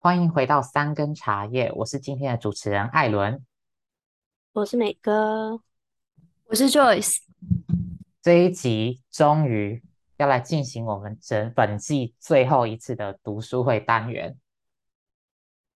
欢迎回到三根茶叶，我是今天的主持人艾伦，我是美哥，我是 Joyce。这一集终于要来进行我们整本季最后一次的读书会单元，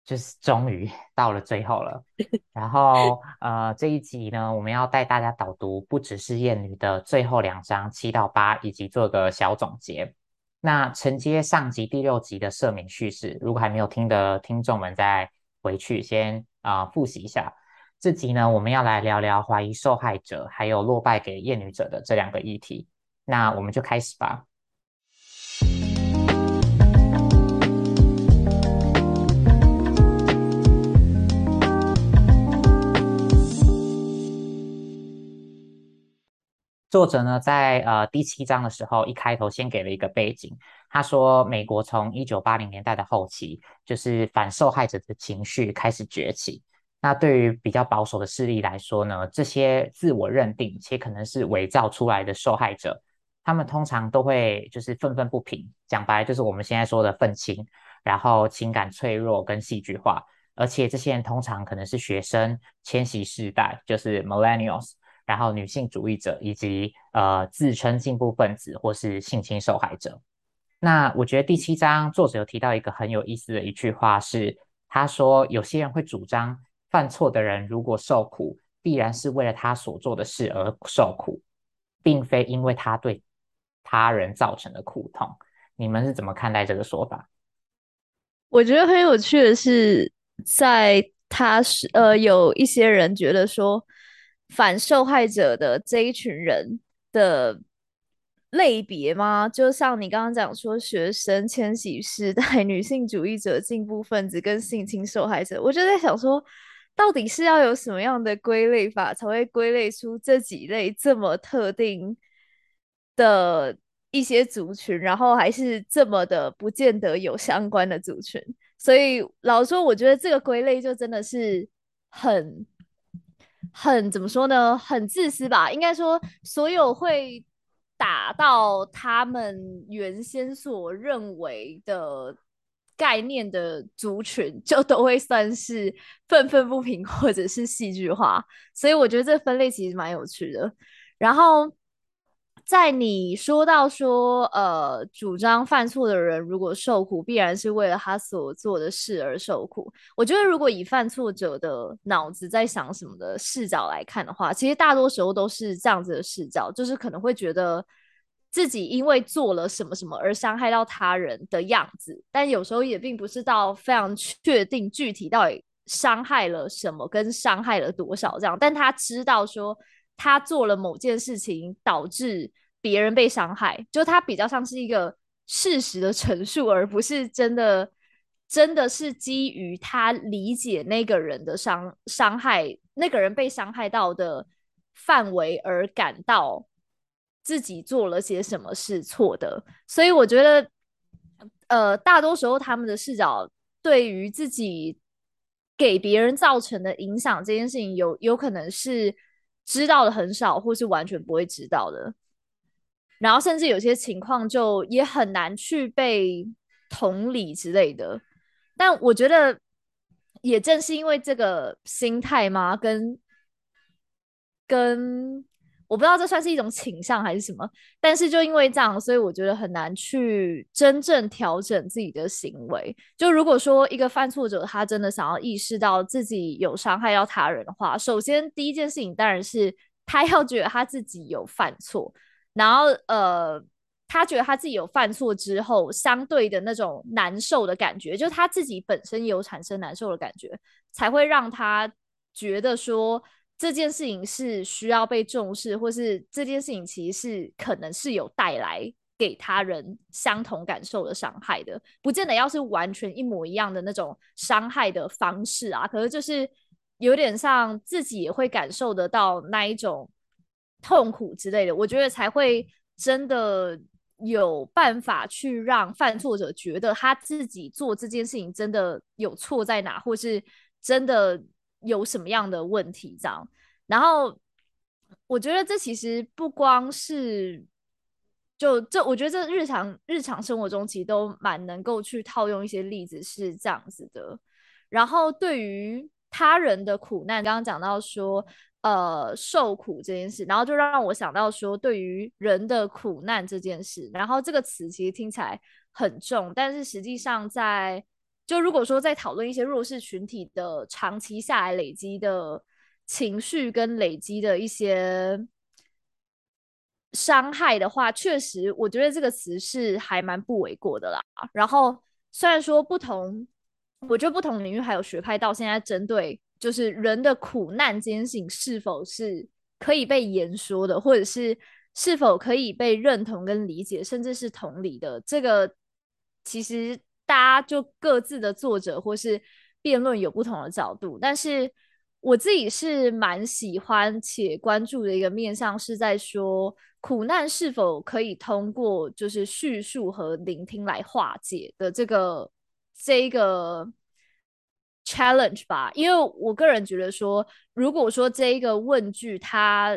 就是终于到了最后了。然后呃，这一集呢，我们要带大家导读《不只是厌女》的最后两章七到八，以及做个小总结。那承接上集第六集的赦免叙事，如果还没有听的听众们，再回去先啊、复习一下。这集呢，我们要来聊聊怀疑受害者还有落败给厌女者的这两个议题。那我们就开始吧。作者呢，在呃第七章的时候，一开头先给了一个背景。他说，美国从一九八零年代的后期，就是反受害者的情绪开始崛起。那对于比较保守的势力来说呢，这些自我认定且可能是伪造出来的受害者，他们通常都会就是愤愤不平。讲白就是我们现在说的愤青，然后情感脆弱跟戏剧化，而且这些人通常可能是学生、千禧世代，就是 millennials。然后，女性主义者以及呃自称进步分子或是性侵受害者。那我觉得第七章作者有提到一个很有意思的一句话是，他说有些人会主张犯错的人如果受苦，必然是为了他所做的事而受苦，并非因为他对他人造成的苦痛。你们是怎么看待这个说法？我觉得很有趣的是，在他是呃有一些人觉得说。反受害者的这一群人的类别吗？就像你刚刚讲说，学生、千禧世代、女性主义者、进步分子跟性侵受害者，我就在想说，到底是要有什么样的归类法，才会归类出这几类这么特定的一些族群，然后还是这么的不见得有相关的族群。所以老实说，我觉得这个归类就真的是很。很怎么说呢？很自私吧。应该说，所有会打到他们原先所认为的概念的族群，就都会算是愤愤不平或者是戏剧化。所以我觉得这分类其实蛮有趣的。然后。在你说到说，呃，主张犯错的人如果受苦，必然是为了他所做的事而受苦。我觉得，如果以犯错者的脑子在想什么的视角来看的话，其实大多时候都是这样子的视角，就是可能会觉得自己因为做了什么什么而伤害到他人的样子，但有时候也并不是到非常确定具体到底伤害了什么跟伤害了多少这样，但他知道说。他做了某件事情，导致别人被伤害，就他比较像是一个事实的陈述，而不是真的，真的是基于他理解那个人的伤伤害，那个人被伤害到的范围而感到自己做了些什么是错的。所以我觉得，呃，大多时候他们的视角对于自己给别人造成的影响这件事情有，有可能是。知道的很少，或是完全不会知道的，然后甚至有些情况就也很难去被同理之类的。但我觉得，也正是因为这个心态嘛，跟跟。我不知道这算是一种倾向还是什么，但是就因为这样，所以我觉得很难去真正调整自己的行为。就如果说一个犯错者他真的想要意识到自己有伤害到他人的话，首先第一件事情当然是他要觉得他自己有犯错，然后呃，他觉得他自己有犯错之后，相对的那种难受的感觉，就是他自己本身有产生难受的感觉，才会让他觉得说。这件事情是需要被重视，或是这件事情其实是可能是有带来给他人相同感受的伤害的，不见得要是完全一模一样的那种伤害的方式啊，可是就是有点像自己也会感受得到那一种痛苦之类的，我觉得才会真的有办法去让犯错者觉得他自己做这件事情真的有错在哪，或是真的。有什么样的问题这样，然后我觉得这其实不光是就这，我觉得这日常日常生活中其实都蛮能够去套用一些例子，是这样子的。然后对于他人的苦难，刚刚讲到说，呃，受苦这件事，然后就让我想到说，对于人的苦难这件事，然后这个词其实听起来很重，但是实际上在就如果说在讨论一些弱势群体的长期下来累积的情绪跟累积的一些伤害的话，确实我觉得这个词是还蛮不为过的啦。然后虽然说不同。我觉得不同领域还有学派到现在针对就是人的苦难这件事情是否是可以被言说的，或者是是否可以被认同跟理解，甚至是同理的，这个其实大家就各自的作者或是辩论有不同的角度。但是我自己是蛮喜欢且关注的一个面向是在说苦难是否可以通过就是叙述和聆听来化解的这个。这一个 challenge 吧，因为我个人觉得说，如果说这一个问句它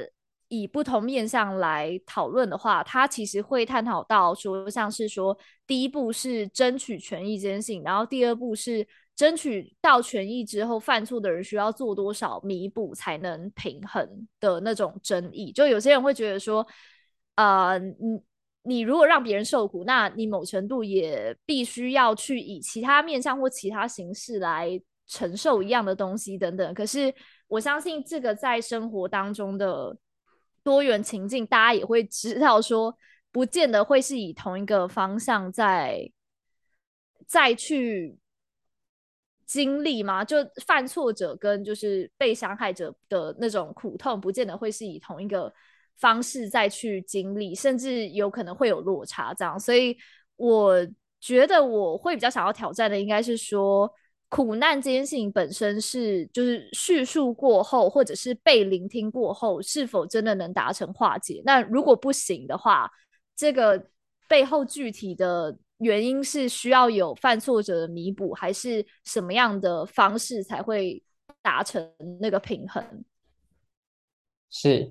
以不同面向来讨论的话，它其实会探讨到说，像是说第一步是争取权益这件事情，然后第二步是争取到权益之后，犯错的人需要做多少弥补才能平衡的那种争议。就有些人会觉得说，呃，你。你如果让别人受苦，那你某程度也必须要去以其他面向或其他形式来承受一样的东西等等。可是我相信这个在生活当中的多元情境，大家也会知道说，不见得会是以同一个方向在再去经历嘛。就犯错者跟就是被伤害者的那种苦痛，不见得会是以同一个。方式再去经历，甚至有可能会有落差，这样。所以我觉得我会比较想要挑战的，应该是说，苦难这件事情本身是，就是叙述过后，或者是被聆听过后，是否真的能达成化解？那如果不行的话，这个背后具体的原因是需要有犯错者的弥补，还是什么样的方式才会达成那个平衡？是，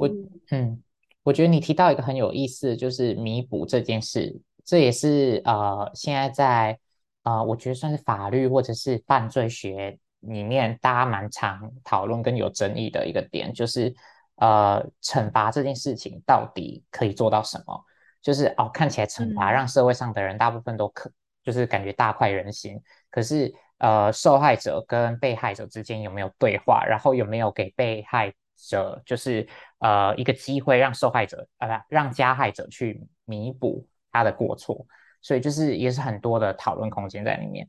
我嗯，我觉得你提到一个很有意思，就是弥补这件事，这也是呃，现在在呃，我觉得算是法律或者是犯罪学里面大家蛮常讨论跟有争议的一个点，就是呃，惩罚这件事情到底可以做到什么？就是哦，看起来惩罚让社会上的人大部分都可，就是感觉大快人心，可是呃，受害者跟被害者之间有没有对话？然后有没有给被害者就是呃一个机会让受害者啊不、呃、让加害者去弥补他的过错，所以就是也是很多的讨论空间在里面。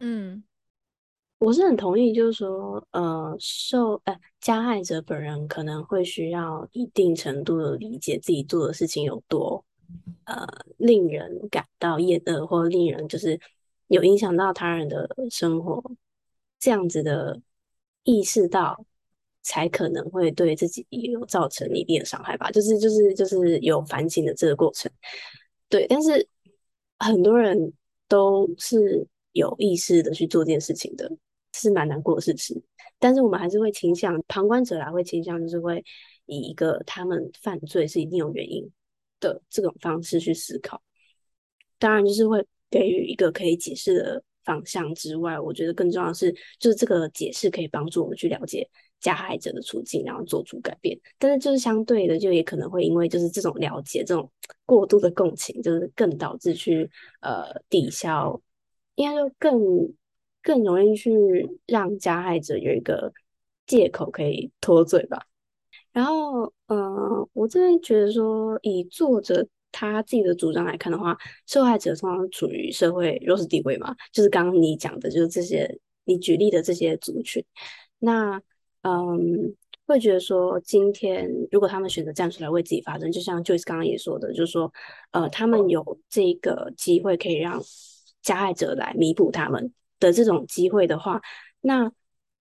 嗯，我是很同意，就是说呃受呃加害者本人可能会需要一定程度的理解自己做的事情有多呃令人感到厌恶，或令人就是有影响到他人的生活，这样子的意识到。才可能会对自己有造成一定的伤害吧，就是就是就是有反省的这个过程，对。但是很多人都是有意识的去做这件事情的，是蛮难过的事情。但是我们还是会倾向旁观者来会倾向，就是会以一个他们犯罪是一定有原因的这种方式去思考。当然，就是会给予一个可以解释的方向之外，我觉得更重要的是，就是这个解释可以帮助我们去了解。加害者的处境，然后做出改变，但是就是相对的，就也可能会因为就是这种了解，这种过度的共情，就是更导致去呃抵消，应该说更更容易去让加害者有一个借口可以脱罪吧。然后，嗯、我这边觉得说，以作者他自己的主张来看的话，受害者通常处于社会弱势地位嘛，就是刚刚你讲的，就是这些你举例的这些族群，那。嗯，会觉得说，今天如果他们选择站出来为自己发声，就像 Joyce 刚刚也说的，就是说，呃，他们有这个机会可以让加害者来弥补他们的这种机会的话，那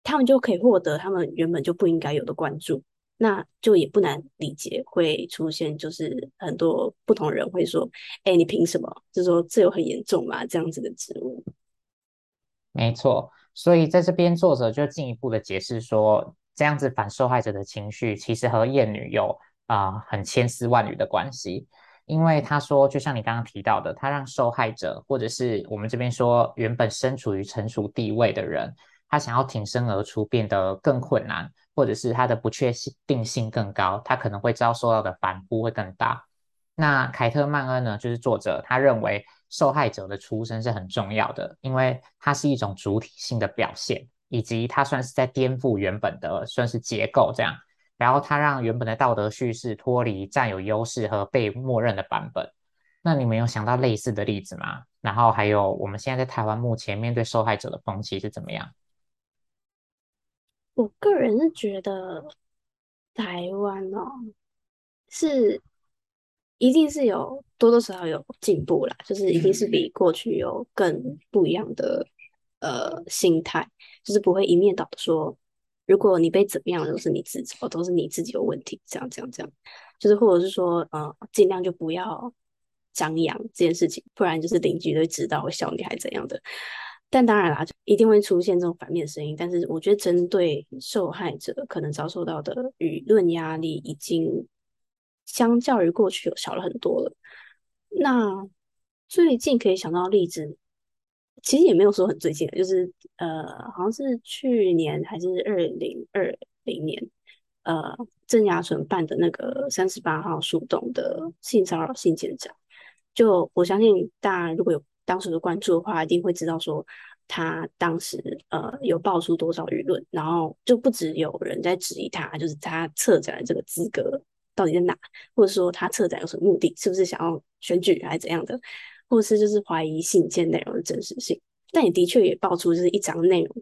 他们就可以获得他们原本就不应该有的关注，那就也不难理解会出现，就是很多不同人会说，哎，你凭什么？就说这有很严重吗？这样子的职务。没错。所以在这边，作者就进一步的解释说，这样子反受害者的情绪其实和厌女有啊、很千丝万缕的关系。因为他说，就像你刚刚提到的，他让受害者或者是我们这边说原本身处于成熟地位的人，他想要挺身而出变得更困难，或者是他的不确定性更高，他可能会遭受到的反扑会更大。那凯特曼恩呢，就是作者，他认为受害者的出身是很重要的，因为它是一种主体性的表现，以及它算是在颠覆原本的算是结构这样。然后他让原本的道德叙事脱离占有优势和被默认的版本。那你们有想到类似的例子吗？然后还有我们现在在台湾目前面对受害者的风气是怎么样？我个人是觉得台湾哦，是一定是有多多少少有进步啦，就是一定是比过去有更不一样的呃心态，就是不会一面倒的说。如果你被怎么样，都是你自找，都是你自己有问题，这样这样这样，就是或者是说，呃，尽量就不要张扬这件事情，不然就是邻居都知道会笑你还怎样的。但当然啦，就一定会出现这种反面声音。但是我觉得，针对受害者可能遭受到的舆论压力，已经相较于过去有小了很多了。那最近可以想到例子。其实也没有说很最近的，就是呃，好像是去年还是二零二零年，呃，郑家纯办的那个三十八号树洞的性骚扰信件展，就我相信大家如果有当时的关注的话，一定会知道说他当时呃有爆出多少舆论，然后就不止有人在质疑他，就是他策展的这个资格到底在哪，或者说他策展有什么目的，是不是想要选举还是怎样的。或者是就是怀疑信件内容的真实性，但也的确也爆出就是一张内容，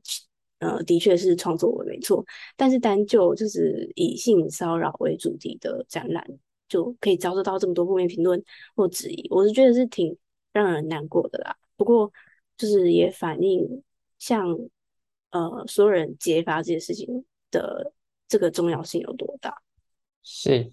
呃，的确是创作文没错，但是单就就是以性骚扰为主题的展览，就可以遭受到这么多负面评论或质疑，我是觉得是挺让人难过的啦。不过就是也反映像呃所有人揭发这件事情的这个重要性有多大。是，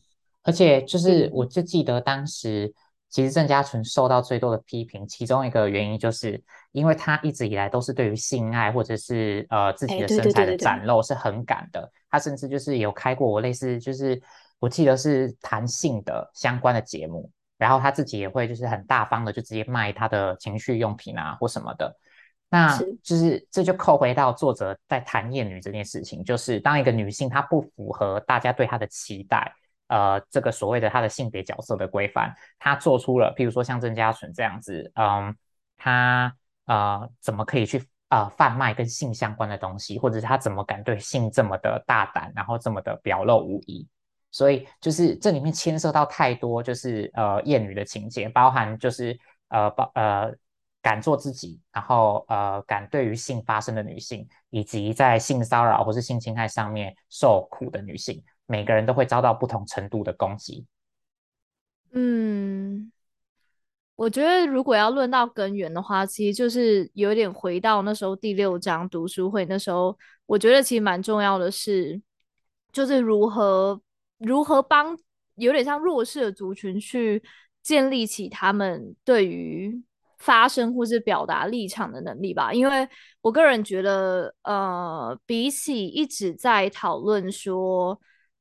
而且就是我就记得当时。其实郑家纯受到最多的批评，其中一个原因就是因为他一直以来都是对于性爱或者是呃自己的身材的展露是很敢的，他甚至就是有开过我类似就是我记得是谈性的相关的节目，然后他自己也会就是很大方的就直接卖他的情趣用品啊或什么的，那就是这就扣回到作者在谈厌女这件事情，就是当一个女性她不符合大家对她的期待。呃，这个所谓的他的性别角色的规范，他做出了，譬如说像郑家纯这样子，嗯，他呃怎么可以去呃贩卖跟性相关的东西，或者是他怎么敢对性这么的大胆，然后这么的表露无遗？所以就是这里面牵涉到太多，就是呃厌女的情节，包含就是呃包呃敢做自己，然后呃敢对于性发生的女性，以及在性骚扰或是性侵害上面受苦的女性。每个人都会遭到不同程度的攻击。嗯，我觉得如果要论到根源的话，其实就是有点回到那时候第六章读书会那时候，我觉得其实蛮重要的是，就是如何如何帮有点像弱势的族群去建立起他们对于发声或是表达立场的能力吧。因为我个人觉得，呃，比起一直在讨论说。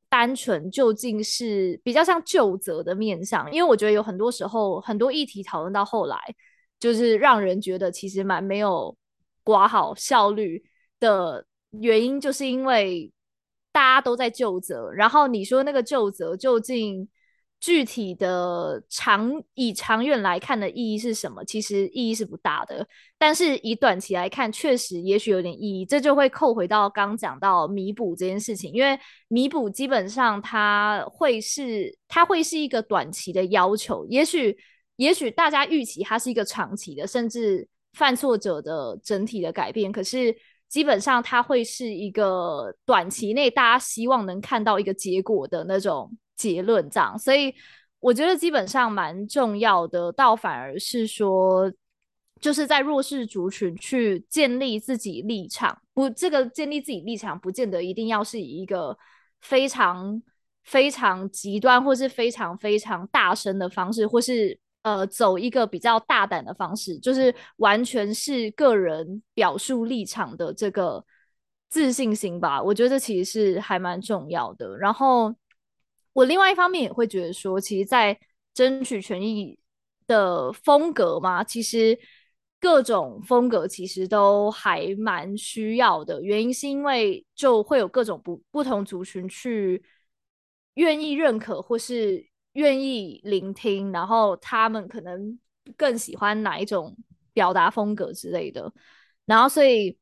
单纯究竟是比较像旧责的面向，因为我觉得有很多时候很多议题讨论到后来，就是让人觉得其实蛮没有管好效率的原因，就是因为大家都在旧责，然后你说那个旧责究竟。具体的长以长远来看的意义是什么？其实意义是不大的，但是以短期来看，确实也许有点意义。这就会扣回到刚讲到弥补这件事情，因为弥补基本上它会是它会是一个短期的要求，也许也许大家预期它是一个长期的，甚至犯错者的整体的改变。可是基本上它会是一个短期内大家希望能看到一个结果的那种。结论这样，所以我觉得基本上蛮重要的，倒反而是说，就是在弱势族群去建立自己立场，不，这个建立自己立场不见得一定要是以一个非常非常极端或是非常非常大声的方式，或是呃走一个比较大胆的方式，就是完全是个人表述立场的这个自信心吧。我觉得这其实是还蛮重要的，然后。我另外一方面也会觉得说，其实，在争取权益的风格嘛，其实各种风格其实都还蛮需要的。原因是因为就会有各种不不同族群去愿意认可或是愿意聆听，然后他们可能更喜欢哪一种表达风格之类的。然后，所以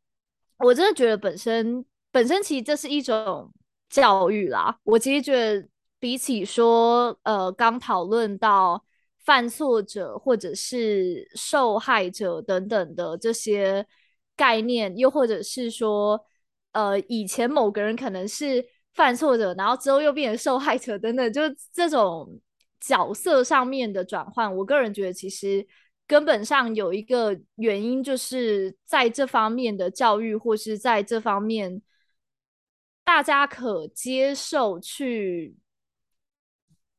我真的觉得本身本身其实这是一种教育啦。我其实觉得比起说呃刚讨论到。犯错者或者是受害者等等的这些概念，又或者是说，呃，以前某个人可能是犯错者，然后之后又变成受害者等等，就这种角色上面的转换，我个人觉得其实根本上有一个原因，就是在这方面的教育，或是在这方面大家可接受去。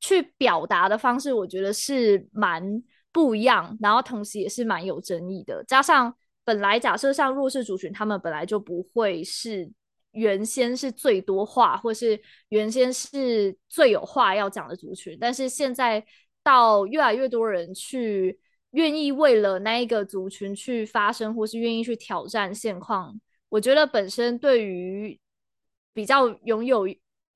去表达的方式，我觉得是蛮不一样，然后同时也是蛮有争议的。加上本来假设像弱势族群，他们本来就不会是原先是最多话，或是原先是最有话要讲的族群，但是现在到越来越多人去愿意为了那一个族群去发声，或是愿意去挑战现况，我觉得本身对于比较拥有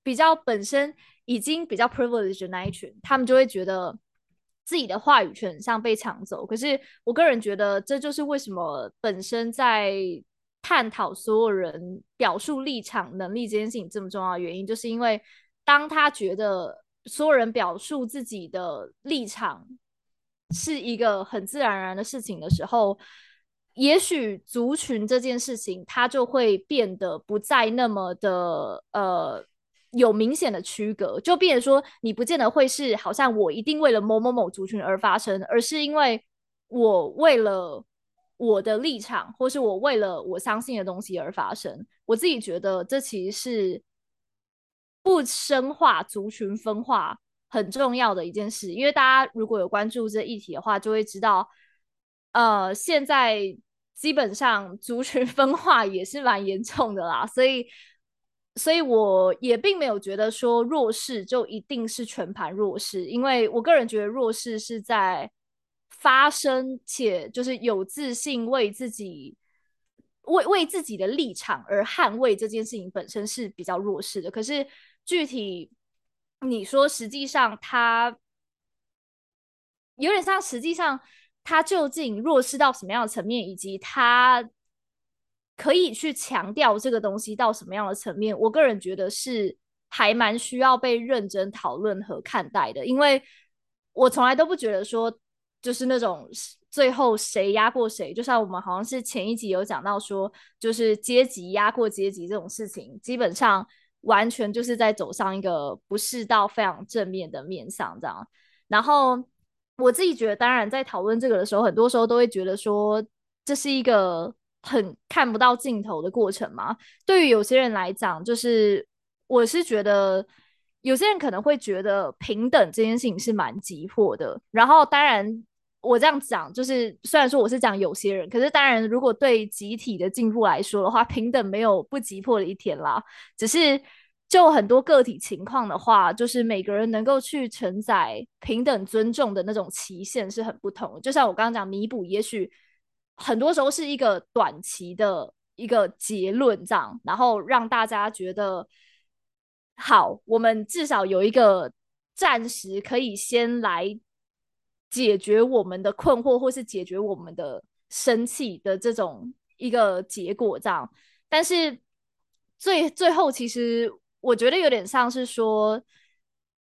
比较本身。已经比较 privileged 的那一群，他们就会觉得自己的话语权像被抢走。可是我个人觉得，这就是为什么本身在探讨所有人表述立场能力这件事情这么重要的原因，就是因为当他觉得所有人表述自己的立场是一个很自然而然的事情的时候，也许族群这件事情它就会变得不再那么的呃。有明显的区隔，就变成说，你不见得会是好像我一定为了某某某族群而发生，而是因为我为了我的立场，或是我为了我相信的东西而发生。我自己觉得这其实是不深化族群分化很重要的一件事，因为大家如果有关注这议题的话，就会知道，呃，现在基本上族群分化也是蛮严重的啦，所以。所以我也并没有觉得说弱势就一定是全盘弱势，因为我个人觉得弱势是在发生且就是有自信为自己为为自己的立场而捍卫这件事情本身是比较弱势的。可是具体你说，实际上他有点像，实际上他究竟弱势到什么样的层面，以及他。可以去强调这个东西到什么样的层面？我个人觉得是还蛮需要被认真讨论和看待的，因为我从来都不觉得说就是那种最后谁压过谁，就像我们好像是前一集有讲到说，就是阶级压过阶级这种事情，基本上完全就是在走上一个不是到非常正面的面向这样。然后我自己觉得，当然在讨论这个的时候，很多时候都会觉得说这是一个。很看不到尽头的过程嘛？对于有些人来讲，就是我是觉得有些人可能会觉得平等这件事情是蛮急迫的。然后，当然我这样讲，就是虽然说我是讲有些人，可是当然如果对集体的进步来说的话，平等没有不急迫的一天啦。只是就很多个体情况的话，就是每个人能够去承载平等尊重的那种期限是很不同的。就像我刚刚讲弥补，也许。很多时候是一个短期的一个结论，这样，然后让大家觉得好，我们至少有一个暂时可以先来解决我们的困惑，或是解决我们的生气的这种一个结果，这样。但是最最后，其实我觉得有点像是说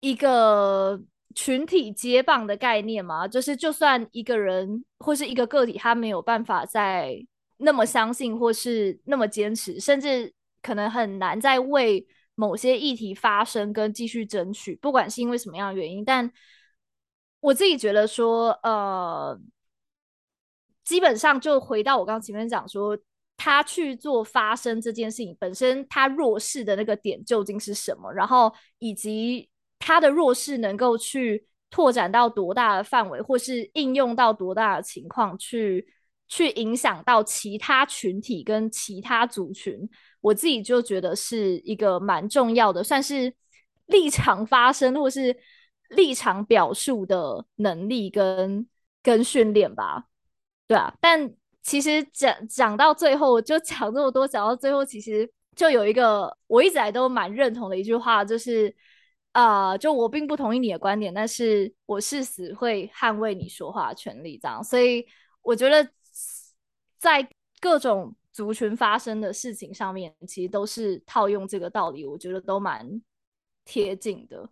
一个。群体接棒的概念嘛，就是就算一个人或是一个个体，他没有办法再那么相信，或是那么坚持，甚至可能很难再为某些议题发声跟继续争取，不管是因为什么样的原因。但我自己觉得说，呃，基本上就回到我刚前面讲说，他去做发声这件事情本身，他弱势的那个点究竟是什么，然后以及。他的弱势能够去拓展到多大的范围，或是应用到多大的情况，去去影响到其他群体跟其他族群，我自己就觉得是一个蛮重要的，算是立场发声，或是立场表述的能力跟跟训练吧，对啊。但其实讲讲到最后，就讲这么多，讲到最后，其实就有一个我一直来都蛮认同的一句话，就是啊、就我并不同意你的观点，但是我誓死会捍卫你说话的权利，这样。所以我觉得在各种族群发生的事情上面，其实都是套用这个道理，我觉得都蛮贴近的。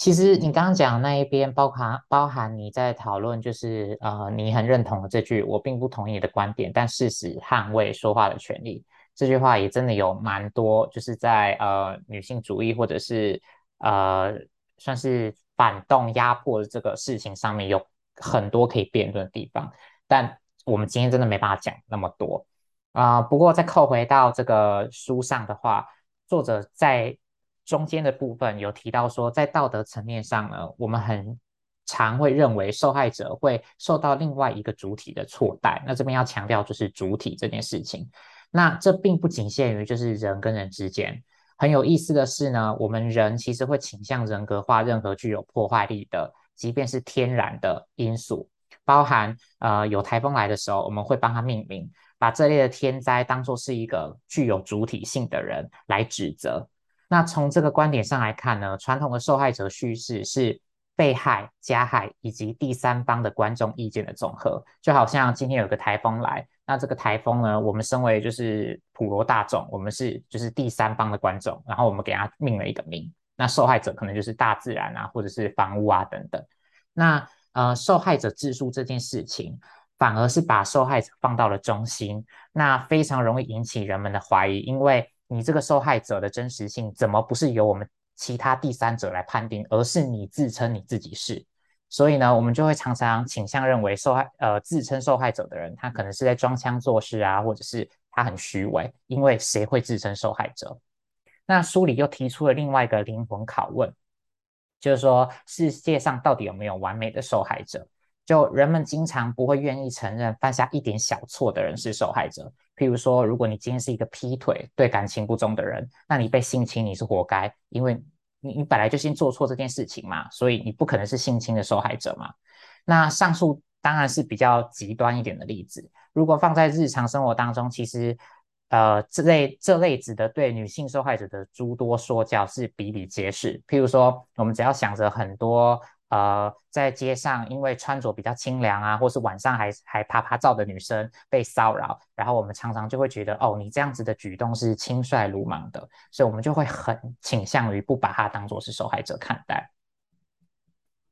其实你刚刚讲的那一边，包含包含你在讨论，就是呃，你很认同的这句“我并不同意你的观点，但事实捍卫说话的权利”这句话，也真的有蛮多，就是在呃女性主义或者是呃算是反动压迫的这个事情上面有很多可以辩论的地方。但我们今天真的没办法讲那么多啊、不过再扣回到这个书上的话，作者在中间的部分有提到说，在道德层面上呢，我们很常会认为受害者会受到另外一个主体的错待。那这边要强调就是主体这件事情。那这并不仅限于就是人跟人之间。很有意思的是呢，我们人其实会倾向人格化任何具有破坏力的，即便是天然的因素。包含呃有台风来的时候，我们会帮它命名，把这类的天灾当作是一个具有主体性的人来指责。那从这个观点上来看呢，传统的受害者叙事是被害、加害以及第三方的观众意见的总和。就好像今天有个台风来，那这个台风呢，我们身为就是普罗大众，我们是就是第三方的观众，然后我们给它命了一个名。那受害者可能就是大自然啊，或者是房屋啊等等。那呃，受害者自述这件事情，反而是把受害者放到了中心，那非常容易引起人们的怀疑，因为你这个受害者的真实性，怎么不是由我们其他第三者来判定，而是你自称你自己是？所以呢，我们就会常常倾向认为受害呃自称受害者的人，他可能是在装腔作势啊，或者是他很虚伪，因为谁会自称受害者？那书里又提出了另外一个灵魂拷问。就是说，世界上到底有没有完美的受害者？就人们经常不会愿意承认犯下一点小错的人是受害者。譬如说，如果你今天是一个劈腿、对感情不忠的人，那你被性侵你是活该，因为你你本来就先做错这件事情嘛，所以你不可能是性侵的受害者嘛。那上述当然是比较极端一点的例子。如果放在日常生活当中，其实。呃，这类这类子的对女性受害者的诸多说教是比比皆是。譬如说，我们只要想着很多呃，在街上因为穿着比较清凉啊，或是晚上还还啪啪照的女生被骚扰，然后我们常常就会觉得，哦，你这样子的举动是轻率鲁莽的，所以我们就会很倾向于不把她当做是受害者看待。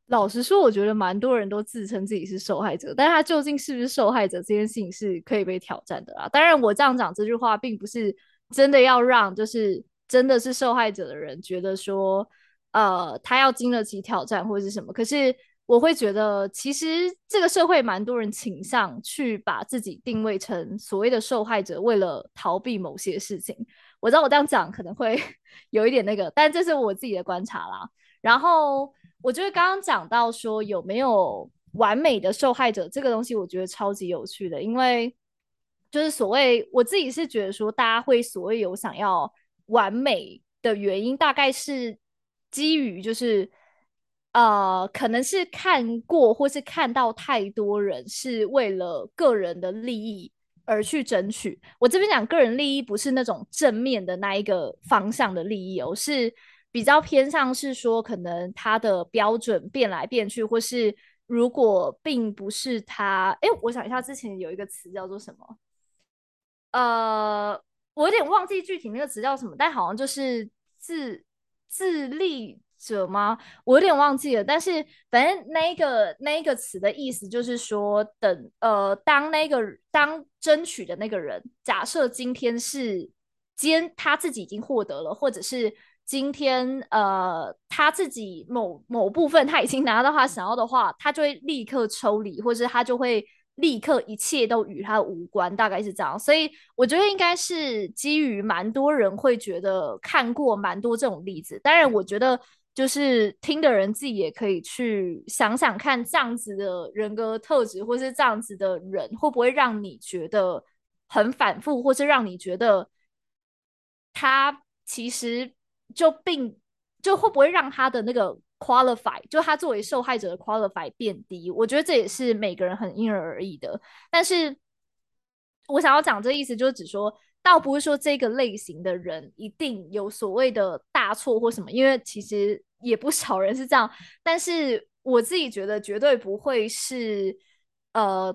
老实说，我觉得蛮多人都自称自己是受害者，但是他究竟是不是受害者这件事情是可以被挑战的啦。当然，我这样讲这句话，并不是真的要让就是真的是受害者的人觉得说，呃，他要经得起挑战或者是什么。可是我会觉得，其实这个社会蛮多人倾向去把自己定位成所谓的受害者，为了逃避某些事情。我知道我这样讲可能会 有一点那个，但这是我自己的观察啦。然后。我觉得刚刚讲到说有没有完美的受害者这个东西，我觉得超级有趣的，因为就是所谓我自己是觉得说，大家会所谓有想要完美的原因，大概是基于就是呃，可能是看过或是看到太多人是为了个人的利益而去争取。我这边讲个人利益，不是那种正面的那一个方向的利益哦，是。比较偏向是说，可能他的标准变来变去，或是如果并不是他，哎，我想一下，之前有一个词叫做什么？呃，我有点忘记具体那个词叫什么，但好像就是自自利者吗？我有点忘记了。但是反正那一个那一个词的意思就是说，等呃，当那个当争取的那个人，假设今天是今他自己已经获得了，或者是。今天，呃，他自己某某部分他已经拿到他想要的话，他就会立刻抽离，或者他就会立刻一切都与他无关，大概是这样。所以我觉得应该是基于蛮多人会觉得看过蛮多这种例子。当然，我觉得就是听的人自己也可以去想想看，这样子的人格特质或是这样子的人会不会让你觉得很反复，或是让你觉得他其实就并就会不会让他的那个。Qualify 就他作为受害者的 qualify 变低，我觉得这也是每个人很因人而异的。但是我想要讲这意思，就是只说，倒不是说这个类型的人一定有所谓的大错或什么，因为其实也不少人是这样。但是我自己觉得，绝对不会是呃，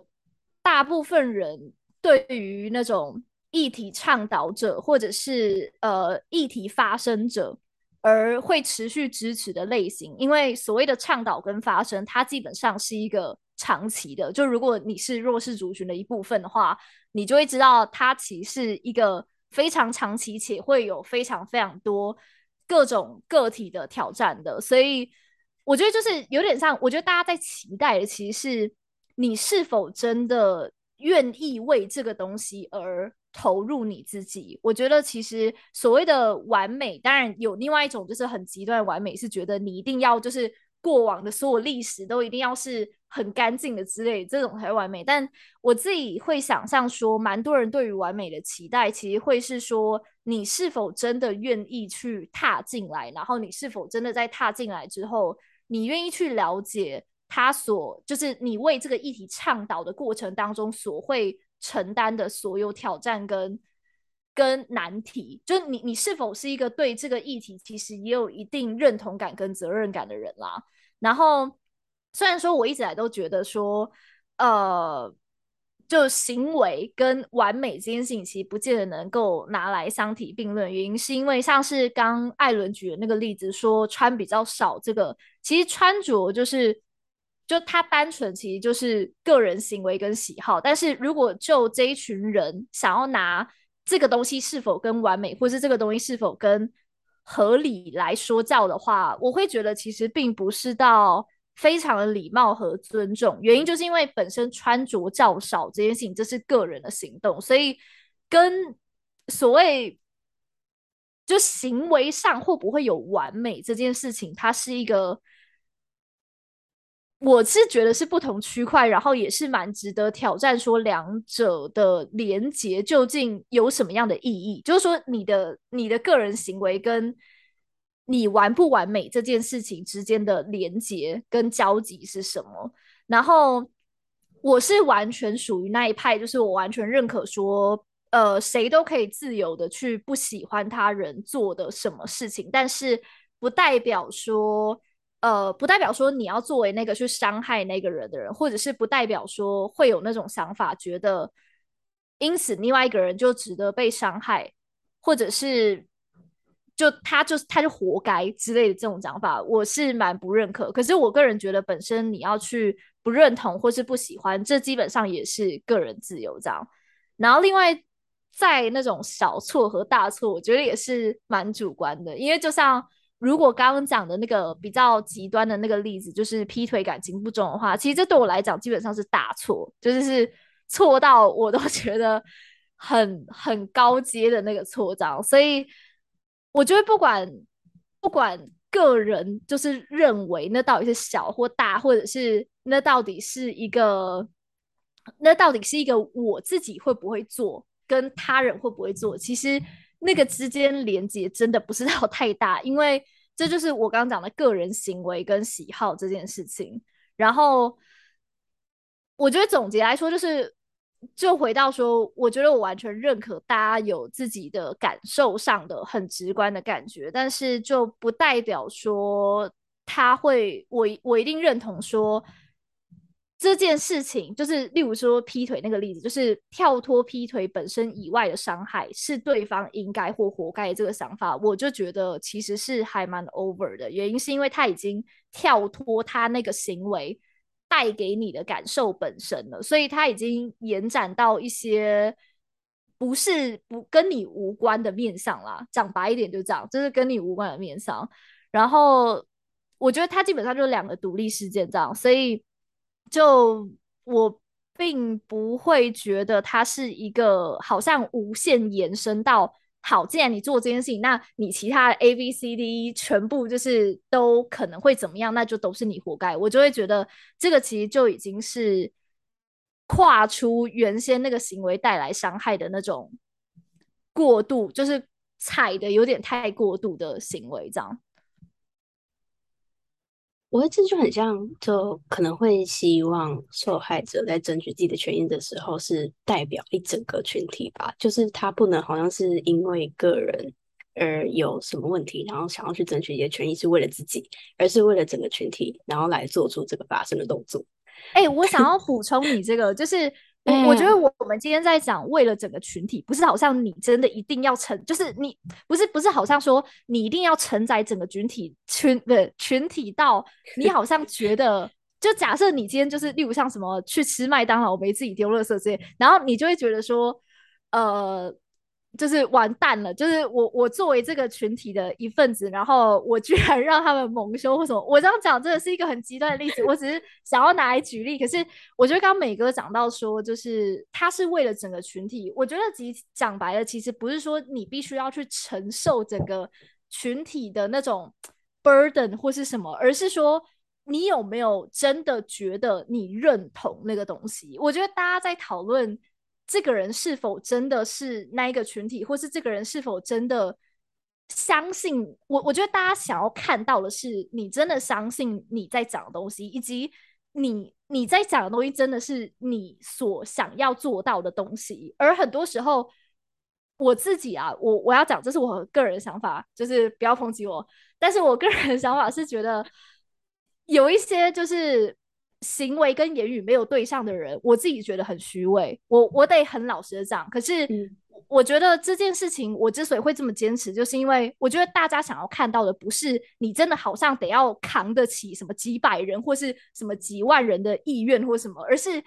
大部分人对于那种议题倡导者或者是呃议题发生者。而会持续支持的类型，因为所谓的倡导跟发声，它基本上是一个长期的。就如果你是弱势族群的一部分的话，你就会知道，它其实是一个非常长期且会有非常非常多各种个体的挑战的。所以我觉得就是有点像，我觉得大家在期待的其实是你是否真的愿意为这个东西而。投入你自己，我觉得其实所谓的完美，当然有另外一种就是很极端完美，是觉得你一定要就是过往的所有历史都一定要是很干净的之类，这种才完美。但我自己会想象说，蛮多人对于完美的期待，其实会是说你是否真的愿意去踏进来，然后你是否真的在踏进来之后，你愿意去了解他所就是你为这个议题倡导的过程当中所会。承担的所有挑战跟跟难题，就你你是否是一个对这个议题其实也有一定认同感跟责任感的人啦？然后虽然说我一直来都觉得说，呃，就行为跟完美这件事情其实不见得能够拿来相提并论，原因是因为像是刚艾伦举的那个例子，说穿比较少，这个其实穿着就是。就他单纯其实就是个人行为跟喜好，但是如果就这一群人想要拿这个东西是否跟完美，或是这个东西是否跟合理来说教的话，我会觉得其实并不是到非常的礼貌和尊重。原因就是因为本身穿着较少这件事情，这是个人的行动，所以跟所谓就行为上会不会有完美这件事情，它是一个。我是觉得是不同区块，然后也是蛮值得挑战，说两者的连结究竟有什么样的意义？就是说，你的你的个人行为跟你完不完美这件事情之间的连结跟交集是什么？然后我是完全属于那一派，就是我完全认可说，呃，谁都可以自由的去不喜欢他人做的什么事情，但是不代表说。呃，不代表说你要作为那个去伤害那个人的人，或者是不代表说会有那种想法，觉得因此另外一个人就值得被伤害，或者是就他就他就活该之类的这种讲法，我是蛮不认可。可是我个人觉得，本身你要去不认同或是不喜欢，这基本上也是个人自由这样。然后另外在那种小错和大错，我觉得也是蛮主观的，因为就像。如果刚刚讲的那个比较极端的那个例子，就是劈腿感情不忠的话，其实这对我来讲基本上是大错，就是是错到我都 觉得很很高阶的那个错账。所以我觉得不管不管个人就是认为那到底是小或大，或者是那到底是一个那到底是一个我自己会不会做，跟他人会不会做，其实那个之间连接真的不是到太大，因为。这就是我刚刚讲的个人行为跟喜好这件事情。然后，我觉得总结来说，就是就回到说，我觉得我完全认可大家有自己的感受上的很直观的感觉，但是就不代表说他会，我我一定认同说。这件事情就是，例如说劈腿那个例子，就是跳脱劈腿本身以外的伤害是对方应该或活该这个想法，我就觉得其实是还蛮 over 的。原因是因为他已经跳脱他那个行为带给你的感受本身了，所以他已经延展到一些不是不跟你无关的面向啦。讲白一点就这样，就是跟你无关的面向。然后我觉得他基本上就是两个独立事件这样，所以。就我并不会觉得它是一个好像无限延伸到。好，既然你做这件事情，那你其他 A、B、C、D 全部就是都可能会怎么样，那就都是你活该。我就会觉得这个其实就已经是跨出原先那个行为带来伤害的那种过度，就是踩的有点太过度的行为，这样。我这就很像，就可能会希望受害者在争取自己的权益的时候，是代表一整个群体吧。就是他不能好像是因为个人而有什么问题，然后想要去争取一些权益是为了自己，而是为了整个群体，然后来做出这个发生的动作。哎、欸，我想要 补充你这个，就是。我我觉得我我们今天在讲为了整个群体，不是好像你真的一定要承，就是你不是不是好像说你一定要承载整个群体群的群体到 你好像觉得，就假设你今天就是例如像什么去吃麦当劳没自己丢垃圾这些，然后你就会觉得说，呃。就是完蛋了，就是我我作为这个群体的一份子，然后我居然让他们蒙羞或什么，我这样讲真的是一个很极端的例子，我只是想要拿来举例。可是我觉得刚美哥讲到说，就是他是为了整个群体，我觉得其讲白了，其实不是说你必须要去承受整个群体的那种 burden 或是什么，而是说你有没有真的觉得你认同那个东西？我觉得大家在讨论。这个人是否真的是那一个群体，或是这个人是否真的相信我？我觉得大家想要看到的是，你真的相信你在讲的东西，以及你你在讲的东西真的是你所想要做到的东西。而很多时候，我自己啊，我我要讲，这是我个人想法，就是不要抨击我。但是我个人想法是觉得有一些就是。行为跟言语没有对上的人，我自己觉得很虚伪。我我得很老实的讲，可是我觉得这件事情，我之所以会这么坚持，就是因为我觉得大家想要看到的不是你真的好像得要扛得起什么几百人或是什么几万人的意愿或什么，而是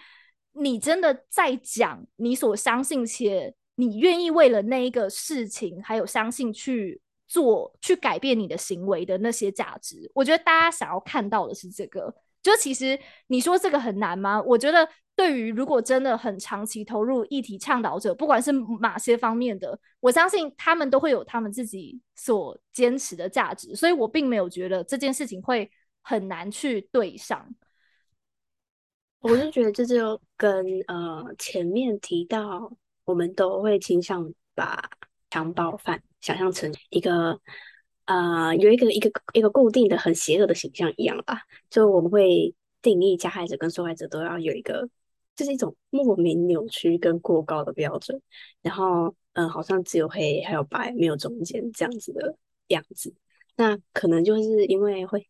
你真的在讲你所相信且你愿意为了那一个事情，还有相信去做去改变你的行为的那些价值。我觉得大家想要看到的是这个。就其实你说这个很难吗？我觉得对于如果真的很长期投入议题倡导者，不管是哪些方面的，我相信他们都会有他们自己所坚持的价值，所以我并没有觉得这件事情会很难去对上。我是觉得这就跟呃前面提到，我们都会倾向把强暴犯想象成一个。呃，有一个一个一个固定的很邪恶的形象一样吧，就我们会定义加害者跟受害者都要有一个，就是一种莫名扭曲跟过高的标准，然后嗯、好像只有黑还有白，没有中间这样子的样子。那可能就是因为会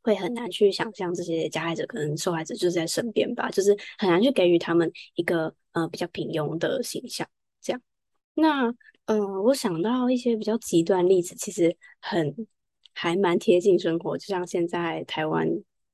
会很难去想象这些加害者跟受害者就是在身边吧，就是很难去给予他们一个呃比较平庸的形象这样。那。嗯、我想到一些比较极端例子，其实很还蛮贴近生活，就像现在台湾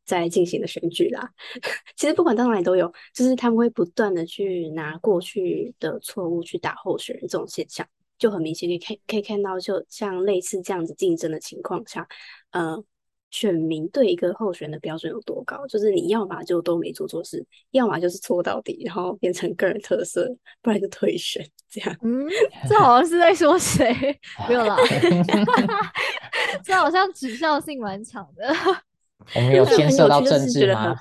在进行的选举啦。其实不管到哪里都有，就是他们会不断的去拿过去的错误去打候选人，这种现象就很明显可以可以看到，就像类似这样子竞争的情况下，嗯。选民对一个候选的标准有多高？就是你要么就都没做错事，要么就是错到底，然后变成个人特色，不然就退选这样。嗯，这好像是在说谁？没有啦，这好像指向性蛮强的。我们有牵涉到政治吗？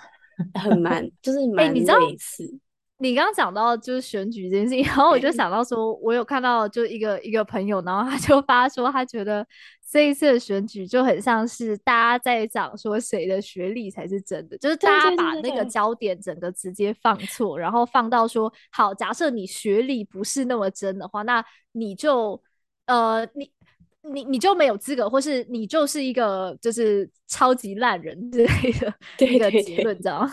很蛮，就是蛮类似。欸你刚刚讲到就是选举这件事情，然后我就想到说，我有看到就一个一个朋友，然后他就发说，他觉得这一次的选举就很像是大家在讲说谁的学历才是真的，就是大家把那个焦点整个直接放错，然后放到说，好，假设你学历不是那么真的话，那你就呃，你你你就没有资格，或是你就是一个就是超级烂人之类的一个结论，这样。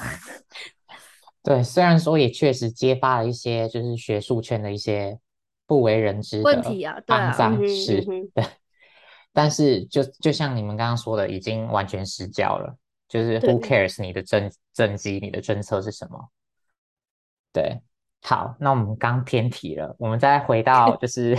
对，虽然说也确实揭发了一些就是学术圈的一些不为人知的问题啊，肮脏事，对，但是就就像你们刚刚说的，已经完全失焦了。就是 Who cares 你的政政绩，你的政策是什么？对，好，那我们刚偏题了，我们再回到就 是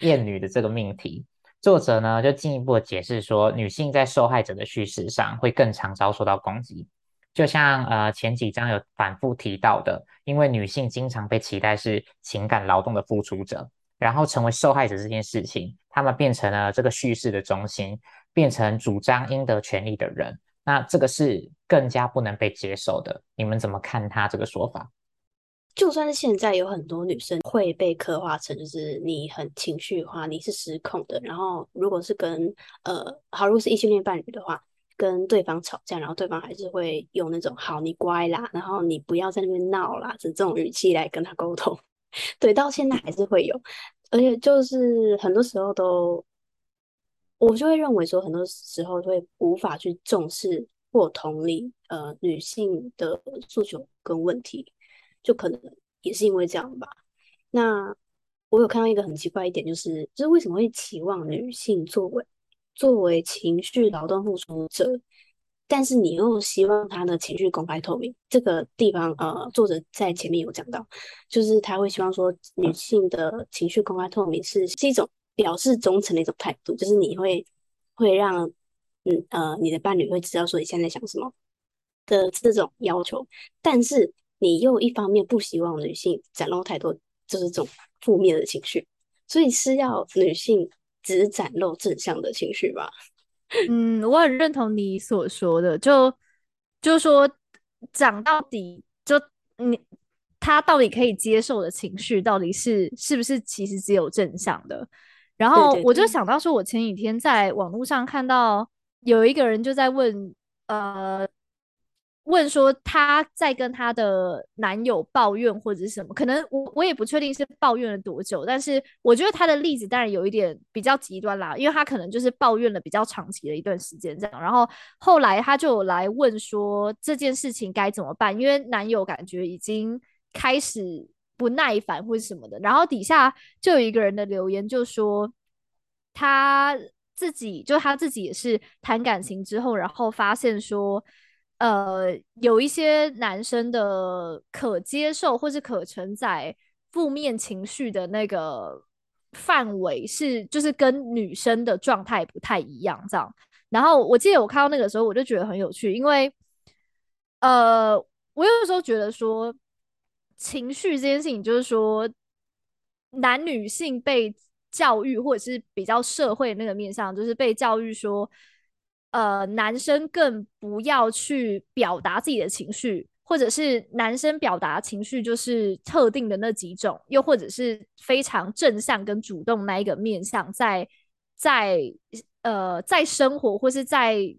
厌女的这个命题。作者呢就进一步的解释说，女性在受害者的叙事上会更常遭受到攻击。就像呃前几章有反复提到的，因为女性经常被期待是情感劳动的付出者，然后成为受害者这件事情，她们变成了这个叙事的中心，变成主张应得权利的人，那这个是更加不能被接受的。你们怎么看他这个说法？就算是现在有很多女生会被刻画成就是你很情绪化，你是失控的。然后如果是跟呃好，如果是异性恋伴侣的话，跟对方吵架，然后对方还是会用那种好你乖啦，然后你不要在那边闹啦，这种语气来跟他沟通。对，到现在还是会有，而且就是很多时候都，我就会认为说，很多时候会无法去重视或同理呃女性的诉求跟问题。就可能也是因为这样吧。那我有看到一个很奇怪一点，就是就是为什么会期望女性作为作为情绪劳动付出者，但是你又希望她的情绪公开透明？这个地方呃，作者在前面有讲到，就是他会希望说女性的情绪公开透明是是一种表示忠诚的一种态度，就是你会会让嗯呃你的伴侣会知道说你现在想什么的这种要求，但是。你又一方面不希望女性展露太多就是这种负面的情绪，所以是要女性只展露正向的情绪吧？嗯，我很认同你所说的，就就是说讲到底，就你他到底可以接受的情绪，到底是是不是其实只有正向的？然后我就想到说，我前几天在网络上看到有一个人就在问，呃。问说她在跟她的男友抱怨或者是什么，可能我我也不确定是抱怨了多久，但是我觉得她的例子当然有一点比较极端啦，因为她可能就是抱怨了比较长期的一段时间这样，然后后来她就来问说这件事情该怎么办，因为男友感觉已经开始不耐烦或者什么的，然后底下就有一个人的留言就说他自己就他自己也是谈感情之后，然后发现说。呃，有一些男生的可接受或是可承载负面情绪的那个范围是，就是跟女生的状态不太一样，这样。然后我记得我看到那个时候，我就觉得很有趣，因为呃，我有的时候觉得说，情绪这件事情，就是说男女性被教育，或者是比较社会那个面上，就是被教育说。呃，男生更不要去表达自己的情绪，或者是男生表达情绪就是特定的那几种，又或者是非常正向跟主动那一个面向，在在呃在生活或是在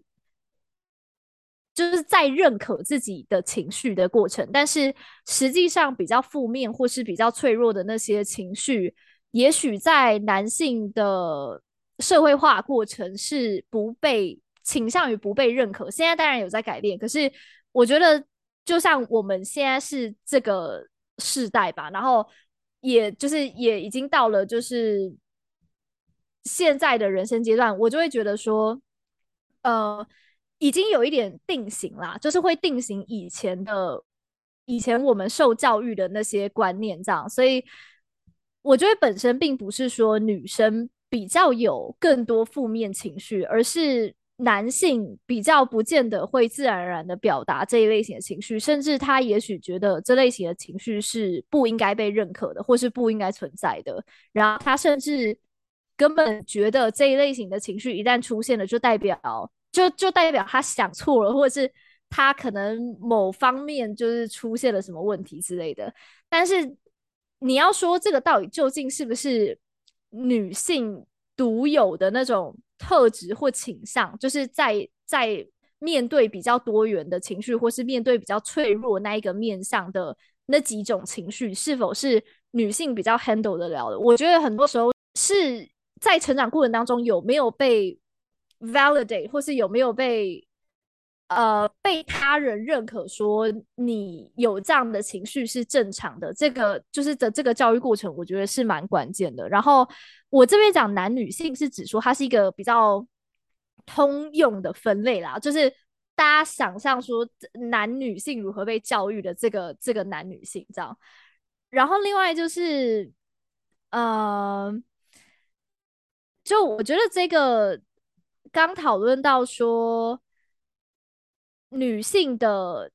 就是在认可自己的情绪的过程，但是实际上比较负面或是比较脆弱的那些情绪，也许在男性的社会化过程是不被。倾向于不被认可，现在当然有在改变。可是我觉得，就像我们现在是这个世代吧，然后也就是也已经到了就是现在的人生阶段，我就会觉得说，呃，已经有一点定型啦，就是会定型以前的以前我们受教育的那些观念这样。所以我觉得本身并不是说女生比较有更多负面情绪，而是。男性比较不见得会自然而然的表达这一类型的情绪，甚至他也许觉得这类型的情绪是不应该被认可的，或是不应该存在的。然后他甚至根本觉得这一类型的情绪一旦出现了，就代表就就代表他想错了，或者是他可能某方面就是出现了什么问题之类的。但是你要说这个到底究竟是不是女性独有的那种？特质或倾向，就是在在面对比较多元的情绪，或是面对比较脆弱那一个面向的那几种情绪，是否是女性比较 handle 得了的？我觉得很多时候是在成长过程当中有没有被 validate，或是有没有被呃被他人认可，说你有这样的情绪是正常的。这个就是的这个教育过程，我觉得是蛮关键的。然后。我这边讲男女性是指说它是一个比较通用的分类啦，就是大家想象说男女性如何被教育的这个这个男女性这样，然后另外就是，呃，就我觉得这个刚讨论到说，女性的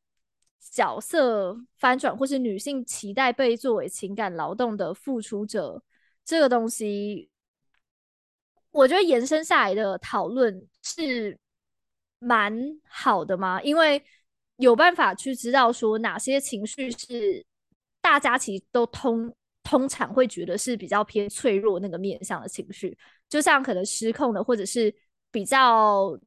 角色翻转，或是女性期待被作为情感劳动的付出者，这个东西，我觉得延伸下来的讨论是蛮好的嘛，因为有办法去知道说哪些情绪是大家其实都通通常会觉得是比较偏脆弱那个面向的情绪，就像可能失控的，或者是比较。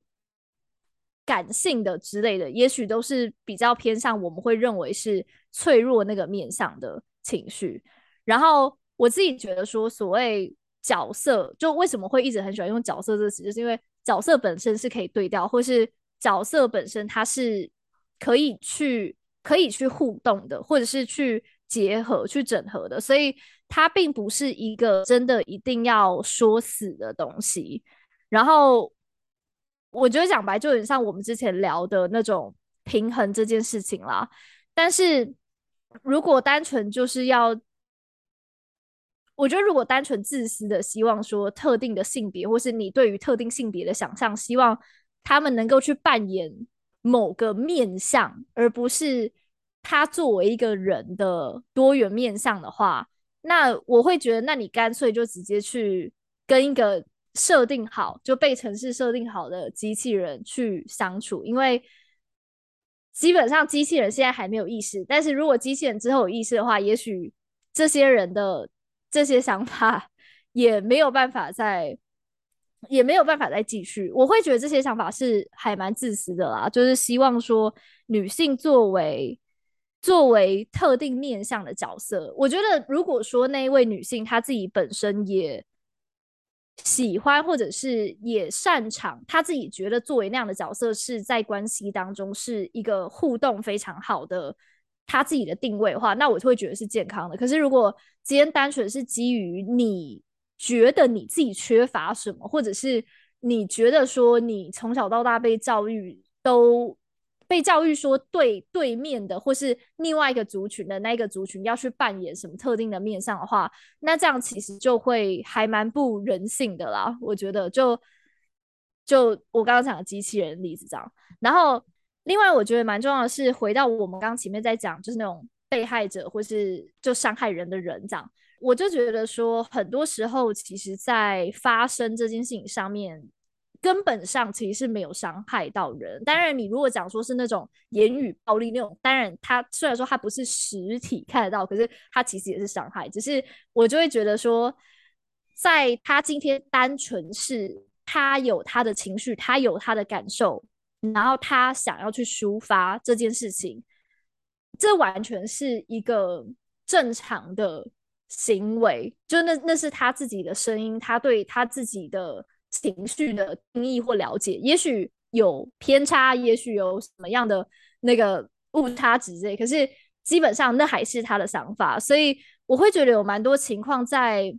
感性的之类的，也许都是比较偏向我们会认为是脆弱那个面向的情绪。然后我自己觉得说，所谓角色，就为什么会一直很喜欢用角色这个词，就是因为角色本身是可以对调，或是角色本身它是可以去可以去互动的，或者是去结合、去整合的，所以它并不是一个真的一定要说死的东西。然后。我觉得讲白就有点像我们之前聊的那种平衡这件事情啦。但是如果单纯就是要，我觉得如果单纯自私的希望说特定的性别，或是你对于特定性别的想象，希望他们能够去扮演某个面向，而不是他作为一个人的多元面向的话，那我会觉得，那你干脆就直接去跟一个。设定好就被城市设定好的机器人去相处，因为基本上机器人现在还没有意识，但是如果机器人之后有意识的话，也许这些人的这些想法也没有办法再也没有办法再继续。我会觉得这些想法是还蛮自私的啦，就是希望说女性作为作为特定面向的角色，我觉得如果说那一位女性她自己本身也。喜欢或者是也擅长，他自己觉得作为那样的角色是在关系当中是一个互动非常好的他自己的定位的话，那我就会觉得是健康的。可是如果今天单纯是基于你觉得你自己缺乏什么，或者是你觉得说你从小到大被教育都。被教育说对对面的或是另外一个族群的那一个族群要去扮演什么特定的面相的话，那这样其实就会还蛮不人性的啦。我觉得就就我刚刚讲的机器人例子这样。然后另外我觉得蛮重要的是，回到我们刚刚前面在讲，就是那种被害者或是就伤害人的人这样，我就觉得说很多时候其实在发生这件事情上面。根本上其实是没有伤害到人。当然，你如果讲说是那种言语暴力那种，当然他虽然说他不是实体看得到，可是他其实也是伤害。只是我就会觉得说，在他今天单纯是他有他的情绪，他有他的感受，然后他想要去抒发这件事情，这完全是一个正常的行为。就那那是他自己的声音，他对他自己的。情绪的定义或了解，也许有偏差，也许有什么样的那个误差值之类，可是基本上那还是他的想法，所以我会觉得有蛮多情况在，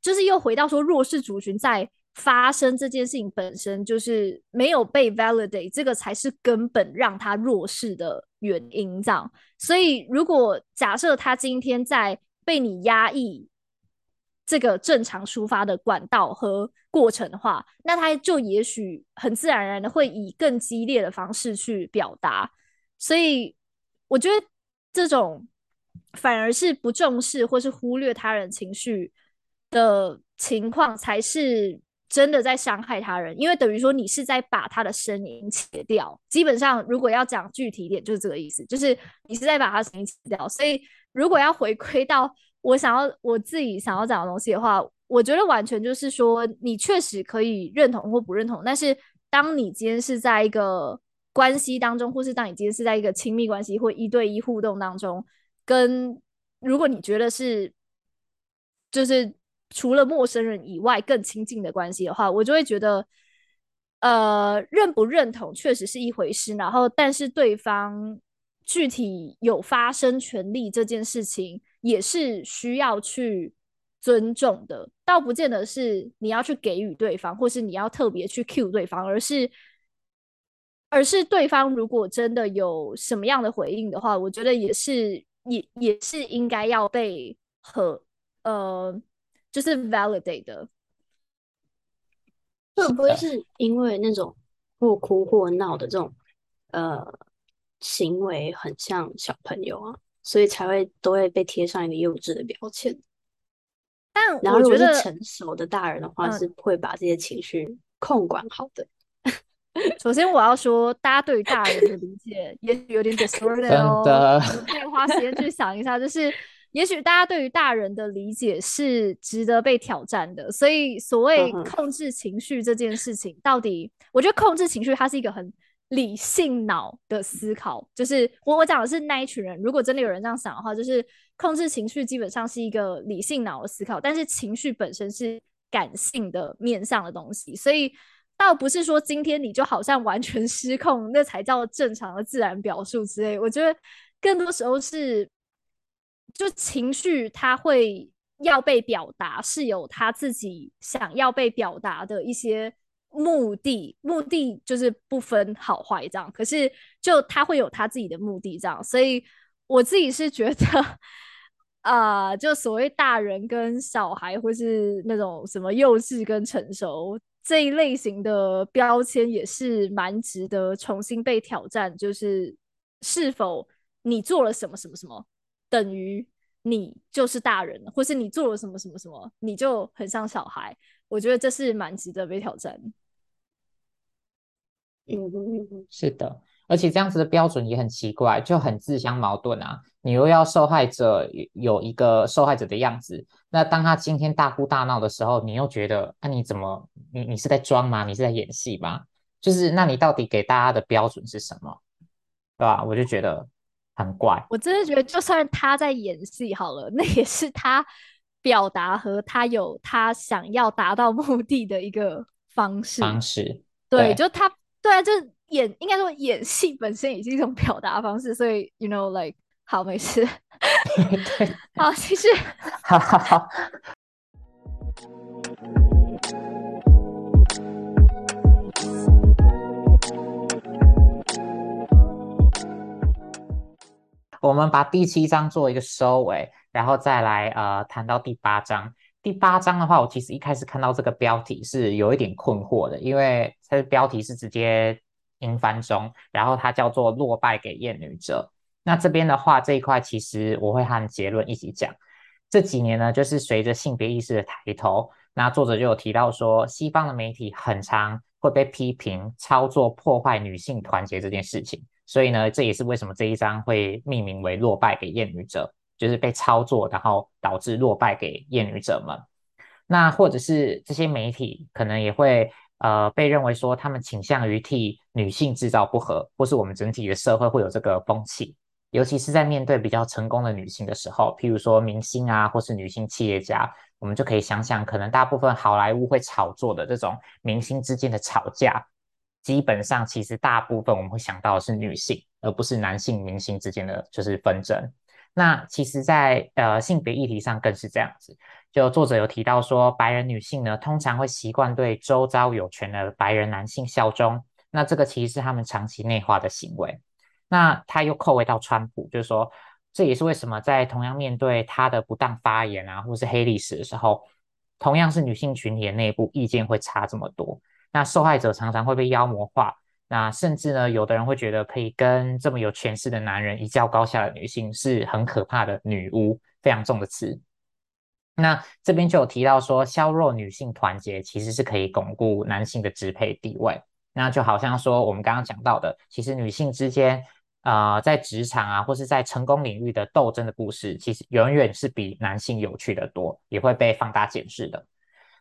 就是又回到说弱势族群在发生这件事情本身就是没有被 validate，这个才是根本让他弱势的原因，这样。所以如果假设他今天在被你压抑。这个正常抒发的管道和过程的话，那他就也许很自然而然的会以更激烈的方式去表达。所以我觉得这种反而是不重视或是忽略他人情绪的情况，才是真的在伤害他人。因为等于说你是在把他的声音切掉。基本上，如果要讲具体一点，就是这个意思，就是你是在把他声音切掉。所以如果要回归到。我想要我自己想要讲的东西的话，我觉得完全就是说，你确实可以认同或不认同，但是当你今天是在一个关系当中，或是当你今天是在一个亲密关系或一对一互动当中，跟如果你觉得是就是除了陌生人以外更亲近的关系的话，我就会觉得，呃，认不认同确实是一回事，然后但是对方具体有发生权利这件事情。也是需要去尊重的，倒不见得是你要去给予对方，或是你要特别去 cue 对方，而是，而是对方如果真的有什么样的回应的话，我觉得也是，也也是应该要被和呃，就是 validate 的。会不会是因为那种或哭或闹的这种呃行为很像小朋友啊，所以才会都会被贴上一个幼稚的标签。但然后如果是成熟的大人的话，是会把这些情绪控管好的。首先，我要说，大家对于大人的理解 也许有点 distorted 哦。真的，可以花时间去想一下，就是也许大家对于大人的理解是值得被挑战的。所以，所谓控制情绪这件事情，到底，我觉得控制情绪它是一个很理性脑的思考。就是我我讲的是那一群人，如果真的有人这样想的话，就是控制情绪基本上是一个理性脑的思考，但是情绪本身是感性的面向的东西，所以。倒不是说今天你就好像完全失控，那才叫正常的自然表述之类。我觉得更多时候是，就情绪它会要被表达，是有他自己想要被表达的一些目的，目的就是不分好坏这样。可是就他会有他自己的目的这样，所以我自己是觉得，啊、就所谓大人跟小孩，或是那种什么幼稚跟成熟。这一类型的标签也是蛮值得重新被挑战，就是是否你做了什么什么什么，等于你就是大人，或是你做了什么什么什么，你就很像小孩。我觉得这是蛮值得被挑战。嗯，是的。而且这样子的标准也很奇怪，就很自相矛盾啊！你又要受害者有一个受害者的样子，那当他今天大哭大闹的时候，你又觉得，那、啊、你怎么，你你是在装吗？你是在演戏吗？就是，那你到底给大家的标准是什么？对吧？我就觉得很怪。我真的觉得，就算他在演戏好了，那也是他表达和他有他想要达到目的的一个方式。方式，对，对就他，对啊，就。演应该说演戏本身也是一种表达方式，所以 you know like 好没事，对，好继续，好好好。我们把第七章做一个收尾，然后再来呃谈到第八章。第八章的话，我其实一开始看到这个标题是有一点困惑的，因为它的标题是直接。英翻中，然后它叫做落败给厌女者。那这边的话，这一块其实我会和结论一起讲。这几年呢，就是随着性别意识的抬头，那作者就有提到说，西方的媒体很常会被批评操作破坏女性团结这件事情。所以呢，这也是为什么这一章会命名为落败给厌女者，就是被操作，然后导致落败给厌女者们。那或者是这些媒体可能也会。呃，被认为说他们倾向于替女性制造不和，或是我们整体的社会会有这个风气，尤其是在面对比较成功的女性的时候，譬如说明星啊，或是女性企业家，我们就可以想想，可能大部分好莱坞会炒作的这种明星之间的吵架，基本上其实大部分我们会想到的是女性，而不是男性明星之间的就是纷争。那其实在，呃性别议题上更是这样子。就作者有提到说，白人女性呢，通常会习惯对周遭有权的白人男性效忠。那这个其实是他们长期内化的行为。那他又扣回到川普，就是说，这也是为什么在同样面对他的不当发言啊，或是黑历史的时候，同样是女性群体的内部意见会差这么多。那受害者常常会被妖魔化。那甚至呢，有的人会觉得可以跟这么有权势的男人一较高下的女性是很可怕的女巫，非常重的词。那这边就有提到说，削弱女性团结其实是可以巩固男性的支配地位。那就好像说，我们刚刚讲到的，其实女性之间，呃，在职场啊，或是在成功领域的斗争的故事，其实远远是比男性有趣的多，也会被放大检视的。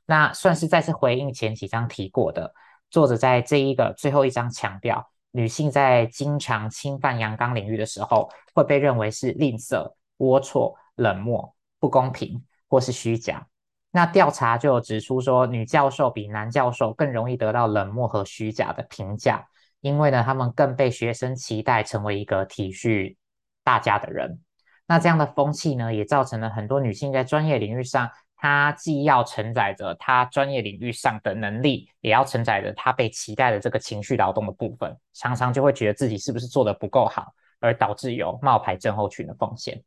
那算是再次回应前几章提过的，作者在这一个最后一章强调，女性在经常侵犯阳刚领域的时候，会被认为是吝啬、龌龊、冷漠、不公平。或是虚假，那调查就有指出说，女教授比男教授更容易得到冷漠和虚假的评价，因为呢，他们更被学生期待成为一个体恤大家的人。那这样的风气呢，也造成了很多女性在专业领域上，他既要承载着他专业领域上的能力，也要承载着他被期待的这个情绪劳动的部分，常常就会觉得自己是不是做的不够好，而导致有冒牌症候群的风险。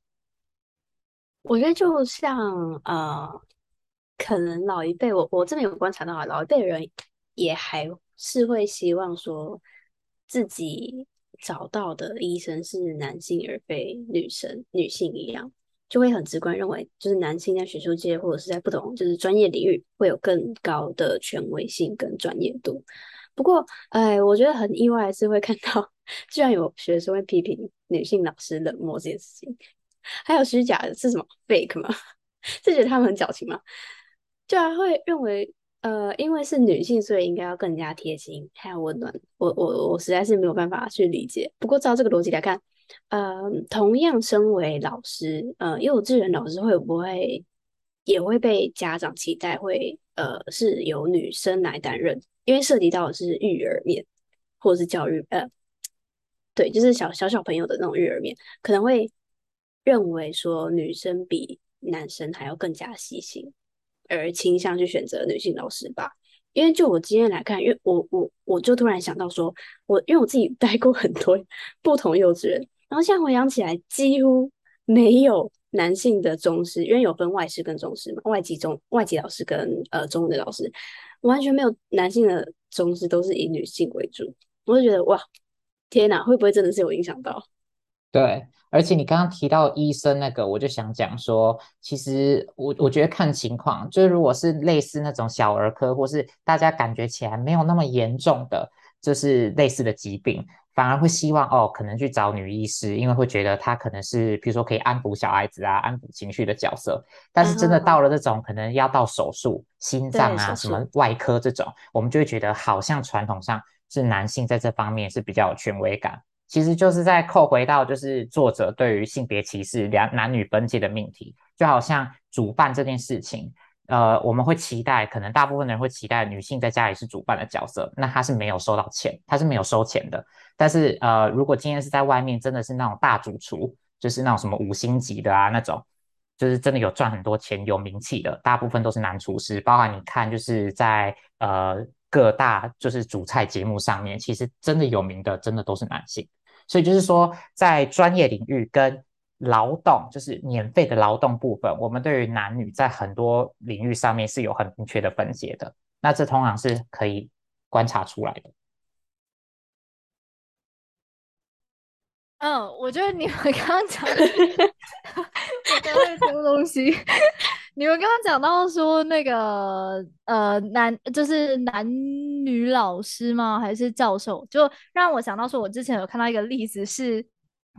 我觉得就像呃，可能老一辈，我我这边有观察到啊，老一辈人也还是会希望说自己找到的医生是男性而非女生女性一样，就会很直观认为，就是男性在学术界或者是在不同就是专业领域会有更高的权威性跟专业度。不过，哎，我觉得很意外是会看到，居然有学生会批评女性老师冷漠这件事情，还有虚假的是什么 fake 吗？是觉得他们很矫情吗？居然会认为。呃，因为是女性，所以应该要更加贴心，还有温暖。我我我实在是没有办法去理解。不过照这个逻辑来看，呃，同样身为老师，呃，幼稚园老师会不会也会被家长期待会呃是由女生来担任？因为涉及到的是育儿面，或者是教育，呃，对，就是小小小朋友的那种育儿面，可能会认为说女生比男生还要更加细心。而倾向去选择女性老师吧，因为就我经验来看，因为我我我就突然想到说，我因为我自己 带过很多不同幼稚园，然后现在回想起来，几乎没有男性的中师，因为有分外师跟中师嘛，外籍中外籍老师跟呃中文的老师，完全没有男性的中师，都是以女性为主，我就觉得哇，天哪，会不会真的是有影响到？对。而且你刚刚提到医生那个，我就想讲说，其实我我觉得看情况，就是如果是类似那种小儿科，或是大家感觉起来没有那么严重的，就是类似的疾病，反而会希望哦，可能去找女医师，因为会觉得她可能是，比如说可以安抚小孩子啊，安抚情绪的角色。但是真的到了这种可能要到手术，心脏啊什么外科这种，我们就会觉得好像传统上是男性在这方面是比较有权威感。其实就是在扣回到就是作者对于性别歧视两男女分界的命题，就好像主办这件事情，呃，我们会期待，可能大部分的人会期待女性在家里是主办的角色，那她是没有收到钱，她是没有收钱的。但是呃，如果今天是在外面，真的是那种大主厨，就是那种什么五星级的啊那种，就是真的有赚很多钱、有名气的，大部分都是男厨师，包含你看就是在呃各大就是主菜节目上面，其实真的有名的，真的都是男性。所以就是说，在专业领域跟劳动，就是免费的劳动部分，我们对于男女在很多领域上面是有很明确的分界的。那这通常是可以观察出来的。嗯，我觉得你们刚刚讲的，我刚刚在偷东西。你们刚刚讲到说那个呃男就是男女老师吗？还是教授？就让我想到说，我之前有看到一个例子是，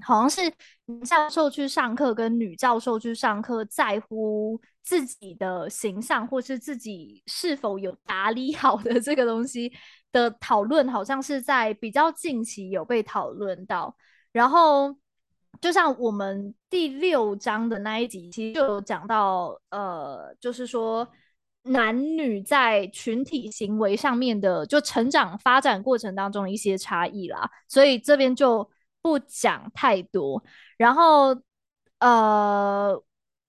好像是男教授去上课跟女教授去上课，在乎自己的形象或是自己是否有打理好的这个东西的讨论，好像是在比较近期有被讨论到，然后。就像我们第六章的那一集，其实就有讲到，呃，就是说男女在群体行为上面的，就成长发展过程当中的一些差异啦，所以这边就不讲太多。然后，呃，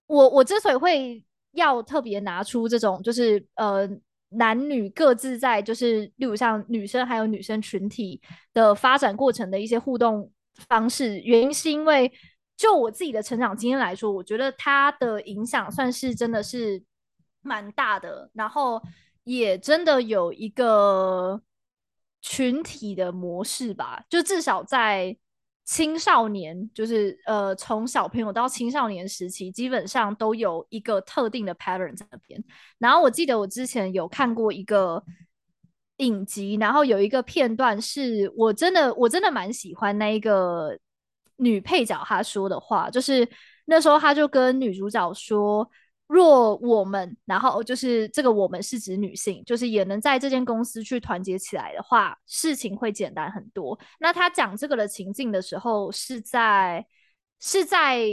我我之所以会要特别拿出这种，就是呃男女各自在，就是例如像女生还有女生群体的发展过程的一些互动。方式原因是因为，就我自己的成长经验来说，我觉得它的影响算是真的是蛮大的，然后也真的有一个群体的模式吧，就至少在青少年，就是呃从小朋友到青少年时期，基本上都有一个特定的 pattern 在那边。然后我记得我之前有看过一个。影集，然后有一个片段是我真的我真的蛮喜欢那一个女配角她说的话，就是那时候她就跟女主角说，若我们，然后就是这个我们是指女性，就是也能在这间公司去团结起来的话，事情会简单很多。那他讲这个的情境的时候，是在是在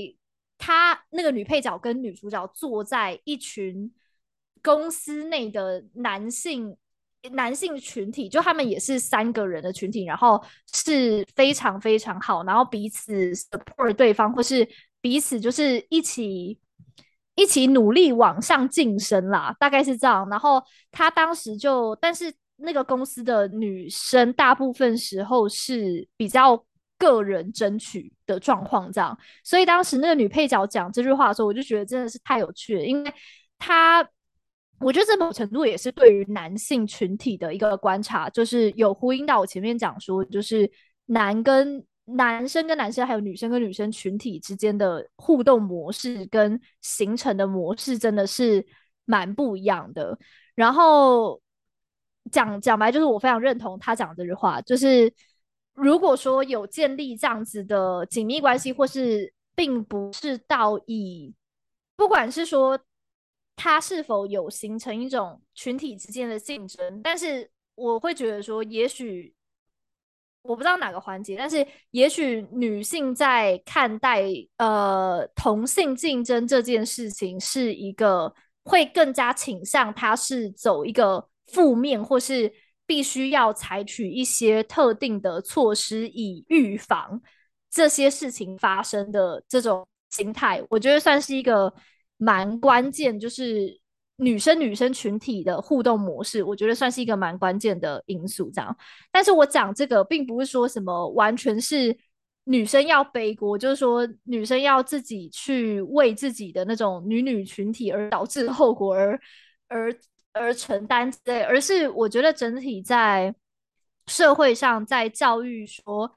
他那个女配角跟女主角坐在一群公司内的男性。男性群体，就他们也是三个人的群体，然后是非常非常好，然后彼此 support 对方，或是彼此就是一起一起努力往上晋升啦，大概是这样。然后他当时就，但是那个公司的女生大部分时候是比较个人争取的状况，这样。所以当时那个女配角讲这句话的时候，我就觉得真的是太有趣了，因为她。我觉得这某程度也是对于男性群体的一个观察，就是有呼应到我前面讲说，就是男跟男生跟男生，还有女生跟女生群体之间的互动模式跟形成的模式，真的是蛮不一样的。然后讲讲白，就是我非常认同他讲这句话，就是如果说有建立这样子的紧密关系，或是并不是到以，不管是说他是否有形成一种群体之间的竞争，但是我会觉得说，也许。我不知道哪个环节，但是也许女性在看待呃同性竞争这件事情，是一个会更加倾向它是走一个负面，或是必须要采取一些特定的措施以预防这些事情发生的这种心态，我觉得算是一个蛮关键，就是。女生女生群体的互动模式，我觉得算是一个蛮关键的因素。这样，但是我讲这个，并不是说什么完全是女生要背锅，就是说女生要自己去为自己的那种女女群体而导致后果而而而承担之类，而是我觉得整体在社会上，在教育说。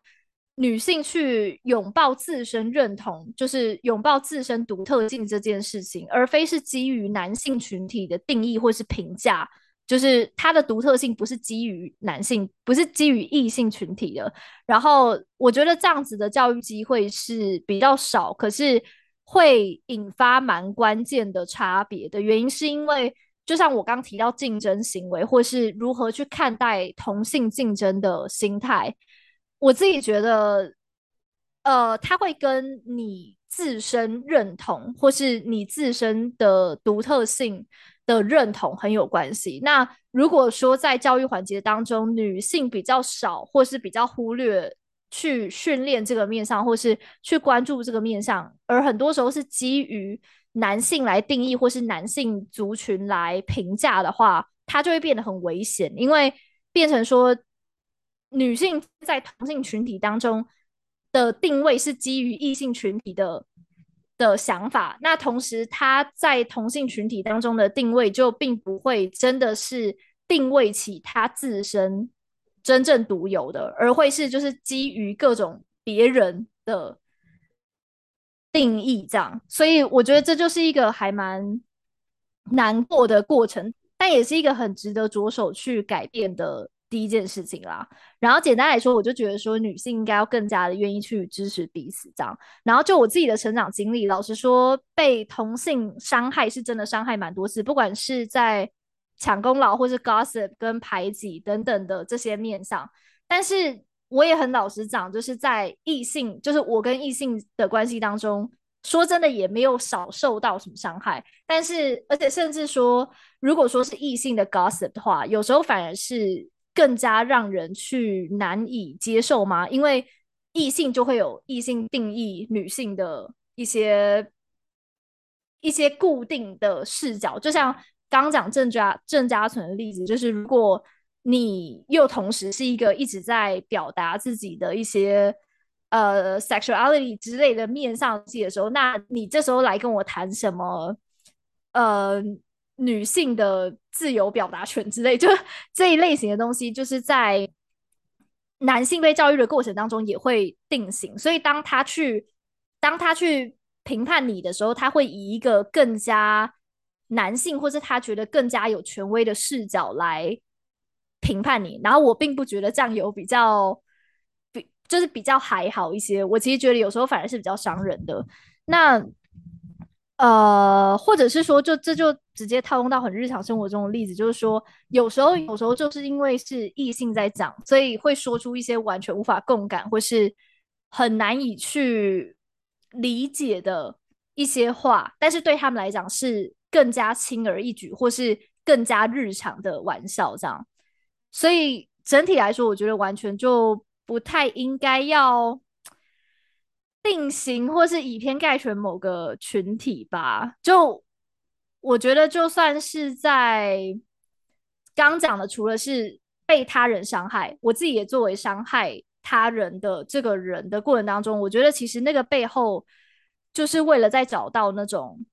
女性去拥抱自身认同，就是拥抱自身独特性这件事情，而非是基于男性群体的定义或是评价，就是它的独特性不是基于男性，不是基于异性群体的。然后我觉得这样子的教育机会是比较少，可是会引发蛮关键的差别的原因，是因为就像我刚提到竞争行为，或是如何去看待同性竞争的心态。我自己觉得，呃，它会跟你自身认同，或是你自身的独特性的认同很有关系。那如果说在教育环节当中，女性比较少，或是比较忽略去训练这个面上，或是去关注这个面上，而很多时候是基于男性来定义，或是男性族群来评价的话，它就会变得很危险，因为变成说。女性在同性群体当中的定位是基于异性群体的的想法，那同时她在同性群体当中的定位就并不会真的是定位起她自身真正独有的，而会是就是基于各种别人的定义这样，所以我觉得这就是一个还蛮难过的过程，但也是一个很值得着手去改变的。第一件事情啦，然后简单来说，我就觉得说女性应该要更加的愿意去支持彼此这样。然后就我自己的成长经历，老实说，被同性伤害是真的伤害蛮多次，不管是在抢功劳或是 gossip 跟排挤等等的这些面上。但是我也很老实讲，就是在异性，就是我跟异性的关系当中，说真的也没有少受到什么伤害。但是而且甚至说，如果说是异性的 gossip 的话，有时候反而是。更加让人去难以接受吗？因为异性就会有异性定义女性的一些一些固定的视角，就像刚讲郑家郑家纯的例子，就是如果你又同时是一个一直在表达自己的一些呃 sexuality 之类的面上戏的时候，那你这时候来跟我谈什么呃？女性的自由表达权之类，就 这一类型的东西，就是在男性被教育的过程当中也会定型。所以，当他去当他去评判你的时候，他会以一个更加男性，或是他觉得更加有权威的视角来评判你。然后，我并不觉得这样有比较比，就是比较还好一些。我其实觉得有时候反而是比较伤人的。那。呃，或者是说，就这就直接套用到很日常生活中的例子，就是说，有时候有时候就是因为是异性在讲，所以会说出一些完全无法共感或是很难以去理解的一些话，但是对他们来讲是更加轻而易举或是更加日常的玩笑这样。所以整体来说，我觉得完全就不太应该要。定型或是以偏概全某个群体吧，就我觉得，就算是在刚讲的，除了是被他人伤害，我自己也作为伤害他人的这个人的过程当中，我觉得其实那个背后就是为了在找到那种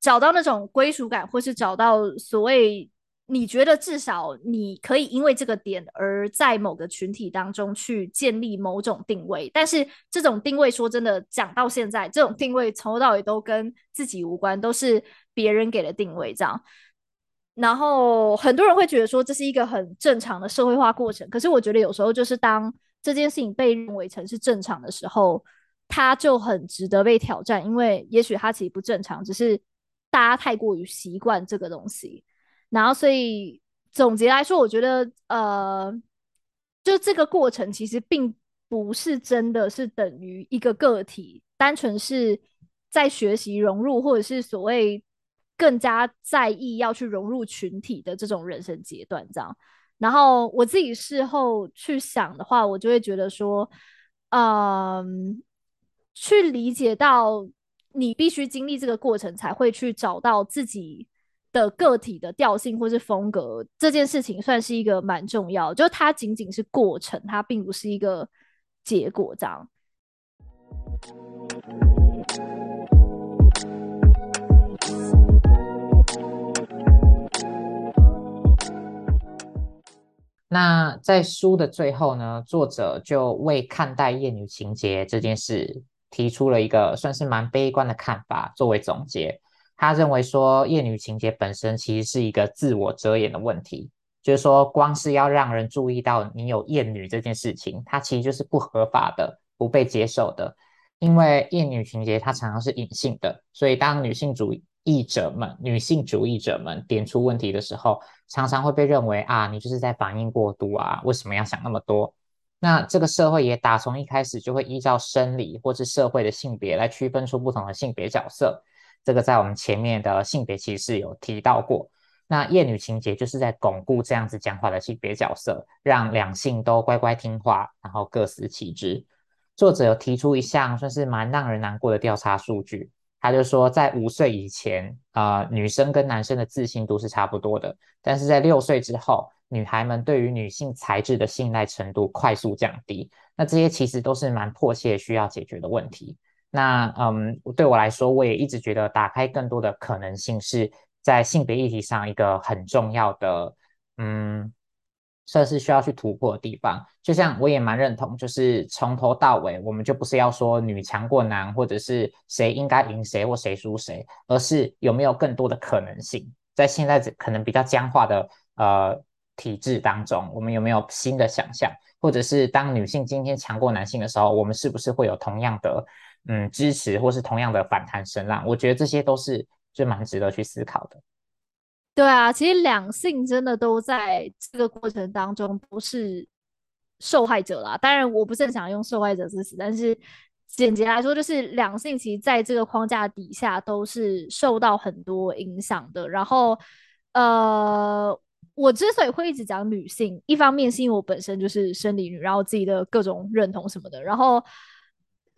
找到那种归属感，或是找到所谓你觉得至少你可以因为这个点而在某个群体当中去建立某种定位，但是这种定位说真的讲到现在，这种定位从头到尾都跟自己无关，都是别人给的定位这样。然后很多人会觉得说这是一个很正常的社会化过程，可是我觉得有时候就是当这件事情被认为成是正常的时候，它就很值得被挑战，因为也许它其实不正常，只是大家太过于习惯这个东西。然后，所以总结来说，我觉得，呃，就这个过程其实并不是真的是等于一个个体，单纯是在学习融入，或者是所谓更加在意要去融入群体的这种人生阶段这样。然后我自己事后去想的话，我就会觉得说，嗯、去理解到你必须经历这个过程，才会去找到自己。的个体的调性或是风格这件事情，算是一个蛮重要的，就它仅仅是过程，它并不是一个结果。这样。那在书的最后呢，作者就为看待厌女情节这件事提出了一个算是蛮悲观的看法，作为总结。他认为说，厌女情结本身其实是一个自我遮掩的问题，就是说，光是要让人注意到你有厌女这件事情，它其实就是不合法的、不被接受的。因为厌女情结它常常是隐性的，所以当女性主义者们、女性主义者们点出问题的时候，常常会被认为啊，你就是在反应过度啊，为什么要想那么多？那这个社会也打从一开始就会依照生理或是社会的性别来区分出不同的性别角色。这个在我们前面的性别歧视有提到过，那厌女情结就是在巩固这样子讲话的性别角色，让两性都乖乖听话，然后各司其职。作者有提出一项算是蛮让人难过的调查数据，他就说在五岁以前，呃，女生跟男生的自信度是差不多的，但是在六岁之后，女孩们对于女性才智的信赖程度快速降低。那这些其实都是蛮迫切需要解决的问题。那嗯，对我来说，我也一直觉得打开更多的可能性是在性别议题上一个很重要的，嗯，算是需要去突破的地方。就像我也蛮认同，就是从头到尾，我们就不是要说女强过男，或者是谁应该赢谁或谁输谁，而是有没有更多的可能性，在现在这可能比较僵化的呃体制当中，我们有没有新的想象，或者是当女性今天强过男性的时候，我们是不是会有同样的？嗯，支持或是同样的反弹声浪，我觉得这些都是就蛮值得去思考的。对啊，其实两性真的都在这个过程当中不是受害者啦。当然，我不是很想用受害者之词，但是简洁来说，就是两性其实在这个框架底下都是受到很多影响的。然后，呃，我之所以会一直讲女性，一方面是因为我本身就是生理女，然后自己的各种认同什么的，然后。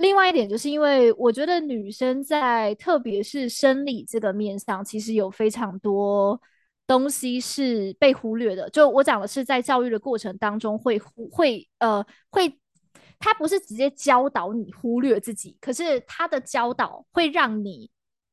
另外一点，就是因为我觉得女生在特别是生理这个面上，其实有非常多东西是被忽略的。就我讲的是，在教育的过程当中会，会会呃会，他不是直接教导你忽略自己，可是他的教导会让你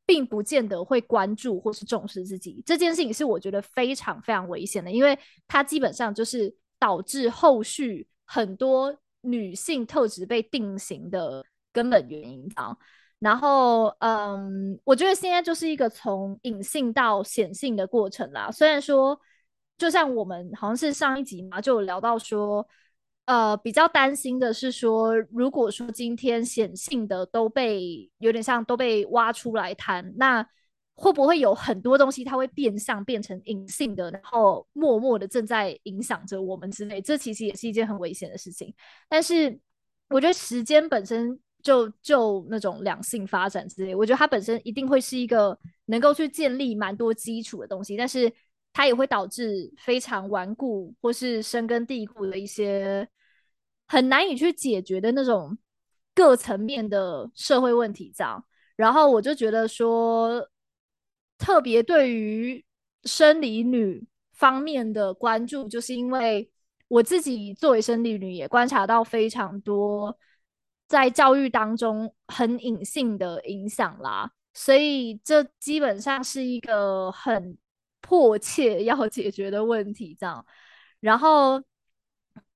并不见得会关注或是重视自己。这件事情是我觉得非常非常危险的，因为它基本上就是导致后续很多女性特质被定型的。根本原因啊，然后嗯，我觉得现在就是一个从隐性到显性的过程啦。虽然说，就像我们好像是上一集嘛，就有聊到说，呃，比较担心的是说，如果说今天显性的都被有点像都被挖出来谈，那会不会有很多东西它会变相变成隐性的，然后默默的正在影响着我们之类？这其实也是一件很危险的事情。但是我觉得时间本身。就就那种两性发展之类，我觉得它本身一定会是一个能够去建立蛮多基础的东西，但是它也会导致非常顽固或是深根蒂固的一些很难以去解决的那种各层面的社会问题这样。然后我就觉得说，特别对于生理女方面的关注，就是因为我自己作为生理女也观察到非常多。在教育当中很隐性的影响啦，所以这基本上是一个很迫切要解决的问题，这样。然后，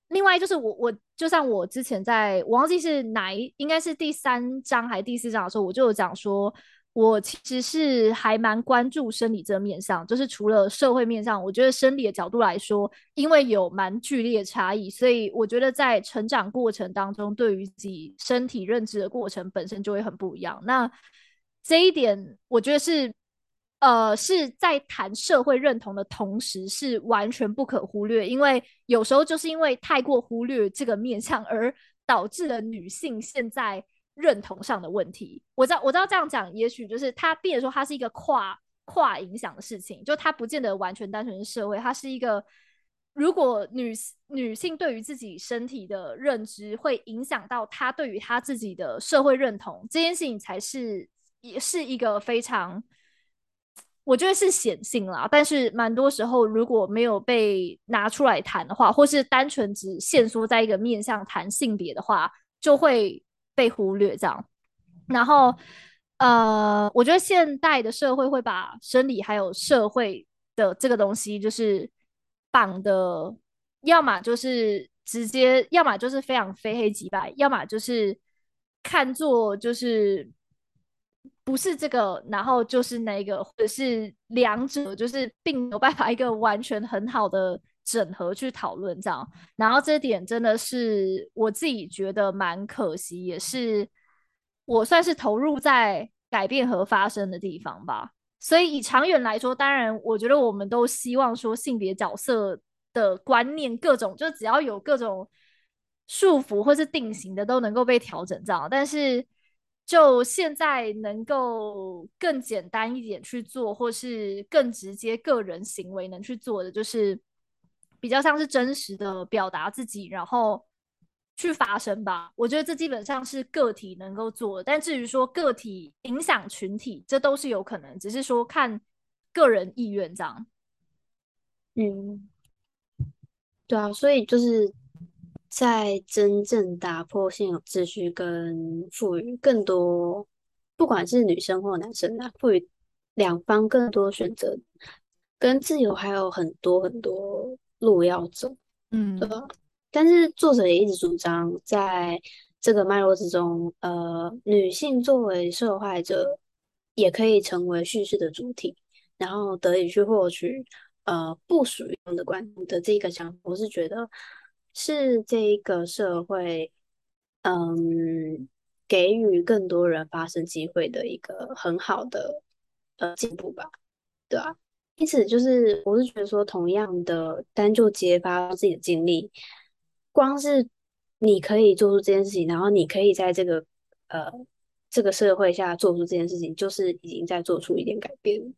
另外就是我我就像我之前在，我忘记是哪一，应该是第三章还是第四章的时候，我就有讲说。我其实是还蛮关注生理这个面向，就是除了社会面上，我觉得生理的角度来说，因为有蛮剧烈的差异，所以我觉得在成长过程当中，对于自己身体认知的过程本身就会很不一样。那这一点，我觉得是，呃，是在谈社会认同的同时，是完全不可忽略，因为有时候就是因为太过忽略这个面向，而导致了女性现在。认同上的问题，我知道，我知道这样讲，也许就是他，变说它是一个跨跨影响的事情，就它不见得完全单纯是社会，它是一个，如果女女性对于自己身体的认知会影响到她对于她自己的社会认同，这件事情才是也是一个非常，我觉得是显性啦，但是蛮多时候如果没有被拿出来谈的话，或是单纯只限缩在一个面向谈性别的话，就会。被忽略这样，然后呃，我觉得现代的社会会把生理还有社会的这个东西，就是绑的，要么就是直接，要么就是非常非黑即白，要么就是看作就是不是这个，然后就是那个，或者是两者就是并没有办法一个完全很好的。整合去讨论这样，然后这点真的是我自己觉得蛮可惜，也是我算是投入在改变和发生的地方吧。所以以长远来说，当然我觉得我们都希望说性别角色的观念各种，就只要有各种束缚或是定型的都能够被调整这样。但是就现在能够更简单一点去做，或是更直接个人行为能去做的，就是。比较像是真实的表达自己，然后去发声吧。我觉得这基本上是个体能够做的，但至于说个体影响群体，这都是有可能，只是说看个人意愿这样。嗯，对啊，所以就是在真正打破现有秩序跟赋予更多，不管是女生或男生啊，赋予两方更多选择跟自由，还有很多很多。路要走，嗯，对吧？但是作者也一直主张，在这个脉络之中，呃，女性作为受害者，也可以成为叙事的主体，然后得以去获取呃不属于的观点的这个想法，我是觉得是这一个社会，嗯，给予更多人发声机会的一个很好的呃进步吧，对吧？因此，就是我是觉得说，同样的单就揭发自己的经历，光是你可以做出这件事情，然后你可以在这个呃这个社会下做出这件事情，就是已经在做出一点改变。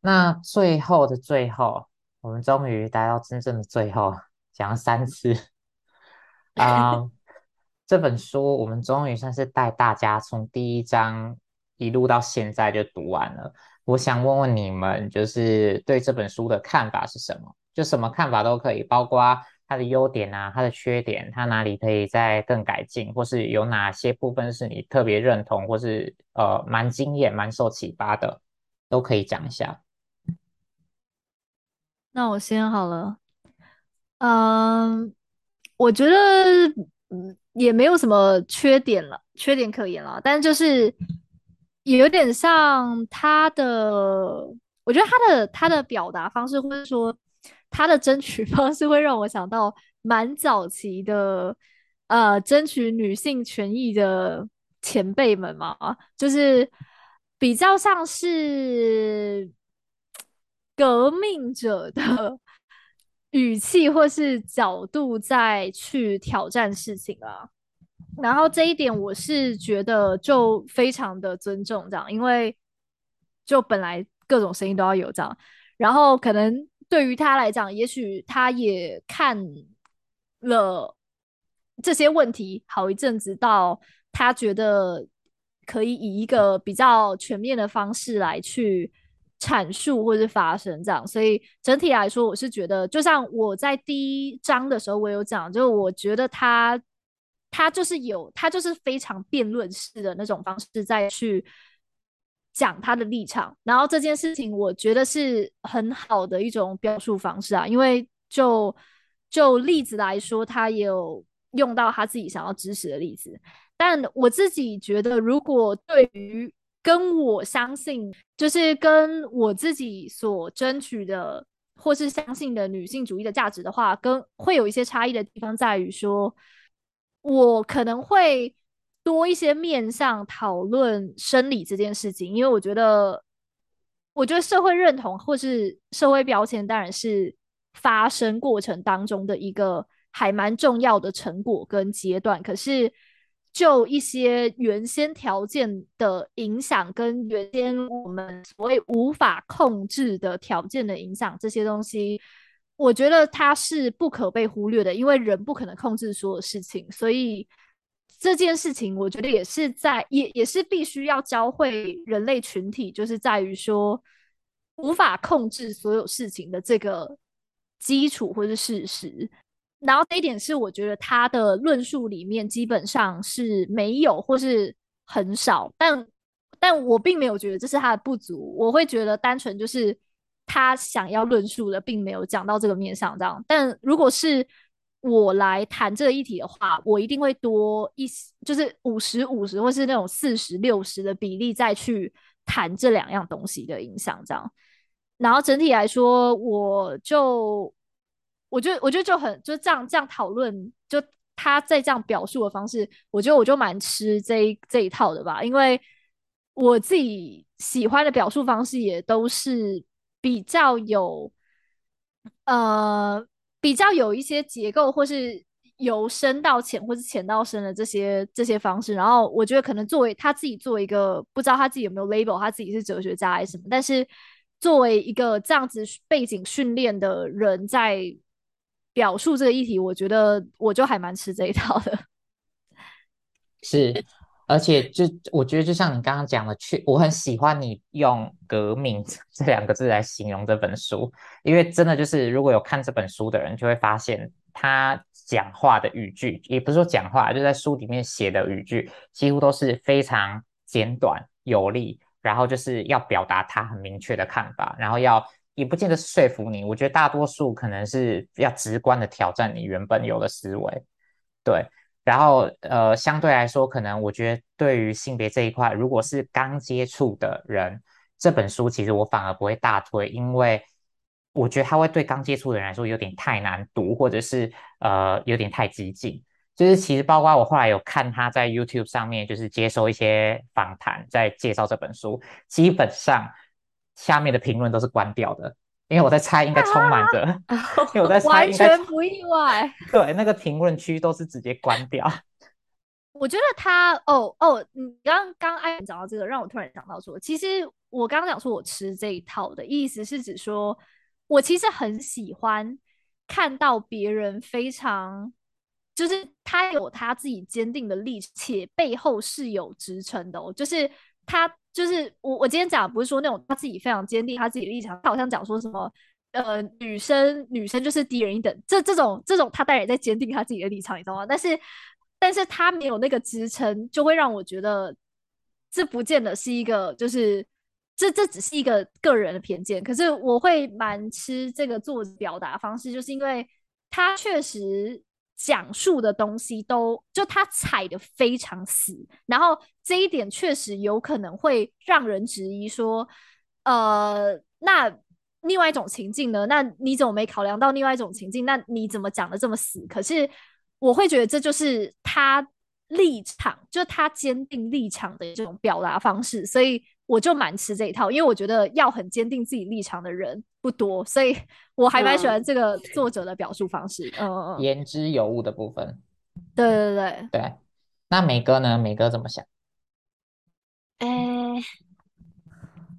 那最后的最后，我们终于来到真正的最后。讲了三次啊，uh, 这本书我们终于算是带大家从第一章一路到现在就读完了。我想问问你们，就是对这本书的看法是什么？就什么看法都可以，包括它的优点啊，它的缺点，它哪里可以再更改进，或是有哪些部分是你特别认同，或是呃蛮惊艳、蛮受启发的，都可以讲一下。那我先好了。嗯，我觉得嗯也没有什么缺点了，缺点可言了。但就是也有点像他的，我觉得他的他的表达方式，或者说他的争取 方式，会让我想到蛮早期的呃争取女性权益的前辈们嘛，就是比较像是革命者的。语气或是角度再去挑战事情啊，然后这一点我是觉得就非常的尊重这样，因为就本来各种声音都要有这样，然后可能对于他来讲，也许他也看了这些问题好一阵子，到他觉得可以以一个比较全面的方式来去阐述或是发生这样，所以整体来说，我是觉得，就像我在第一章的时候，我有讲，就我觉得他他就是有他就是非常辩论式的那种方式再去讲他的立场，然后这件事情我觉得是很好的一种表述方式啊，因为就就例子来说，他也有用到他自己想要支持的例子，但我自己觉得，如果对于跟我相信，就是跟我自己所争取的，或是相信的女性主义的价值的话，跟会有一些差异的地方在于说，我可能会多一些面向讨论生理这件事情，因为我觉得，我觉得社会认同或是社会标签当然是发生过程当中的一个还蛮重要的成果跟阶段，可是。就一些原先条件的影响，跟原先我们所谓无法控制的条件的影响，这些东西，我觉得它是不可被忽略的，因为人不可能控制所有事情，所以这件事情，我觉得也是在也也是必须要教会人类群体，就是在于说无法控制所有事情的这个基础或是事实。然后这一点是我觉得他的论述里面基本上是没有或是很少，但但我并没有觉得这是他的不足，我会觉得单纯就是他想要论述的并没有讲到这个面上这样。但如果是我来谈这个议题的话，我一定会多一就是五十五十或是那种四十六十的比例再去谈这两样东西的影响这样。然后整体来说，我就。我觉得，我觉得就很就这样这样讨论，就他在这样表述的方式，我觉得我就蛮吃这一这一套的吧，因为我自己喜欢的表述方式也都是比较有，呃，比较有一些结构，或是由深到浅，或是浅到深的这些这些方式。然后我觉得可能作为他自己作为一个不知道他自己有没有 label，他自己是哲学家还是什么，但是作为一个这样子背景训练的人，在表述这个议题，我觉得我就还蛮吃这一套的。是，而且就我觉得，就像你刚刚讲的，去我很喜欢你用“革命”这两个字来形容这本书，因为真的就是如果有看这本书的人，就会发现他讲话的语句，也不是说讲话，就在书里面写的语句，几乎都是非常简短有力，然后就是要表达他很明确的看法，然后要。也不见得是说服你，我觉得大多数可能是比较直观的挑战你原本有的思维，对。然后呃，相对来说，可能我觉得对于性别这一块，如果是刚接触的人，这本书其实我反而不会大推，因为我觉得它会对刚接触的人来说有点太难读，或者是呃有点太激进。就是其实包括我后来有看他在 YouTube 上面，就是接受一些访谈，在介绍这本书，基本上。下面的评论都是关掉的，因为我在猜，应该充满着，啊、因为我在 猜，完全不意外。对，那个评论区都是直接关掉。我觉得他，哦哦，你刚刚艾讲到这个，让我突然想到说，其实我刚刚讲说我吃这一套的意思是指说，我其实很喜欢看到别人非常，就是他有他自己坚定的立场，且背后是有支撑的哦，就是他。就是我，我今天讲不是说那种他自己非常坚定他自己的立场，他好像讲说什么，呃，女生女生就是低人一等，这这种这种他当然也在坚定他自己的立场，你知道吗？但是，但是他没有那个支撑，就会让我觉得这不见得是一个，就是这这只是一个个人的偏见。可是我会蛮吃这个作表达方式，就是因为他确实。讲述的东西都就他踩得非常死，然后这一点确实有可能会让人质疑说，呃，那另外一种情境呢？那你怎么没考量到另外一种情境？那你怎么讲的这么死？可是我会觉得这就是他立场，就他坚定立场的这种表达方式，所以。我就蛮吃这一套，因为我觉得要很坚定自己立场的人不多，所以我还蛮喜欢这个作者的表述方式。嗯嗯嗯，言之有物的部分。对对对对。那美哥呢？美哥怎么想？哎、欸，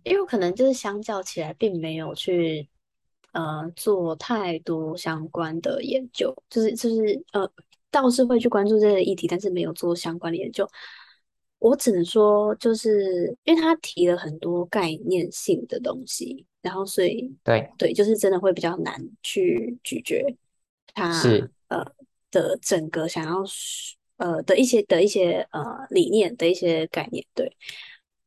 因为可能就是相较起来，并没有去呃做太多相关的研究，就是就是呃倒是会去关注这个议题，但是没有做相关的研究。我只能说，就是因为他提了很多概念性的东西，然后所以对对，就是真的会比较难去咀嚼他是呃的整个想要呃的一些的一些呃理念的一些概念，对。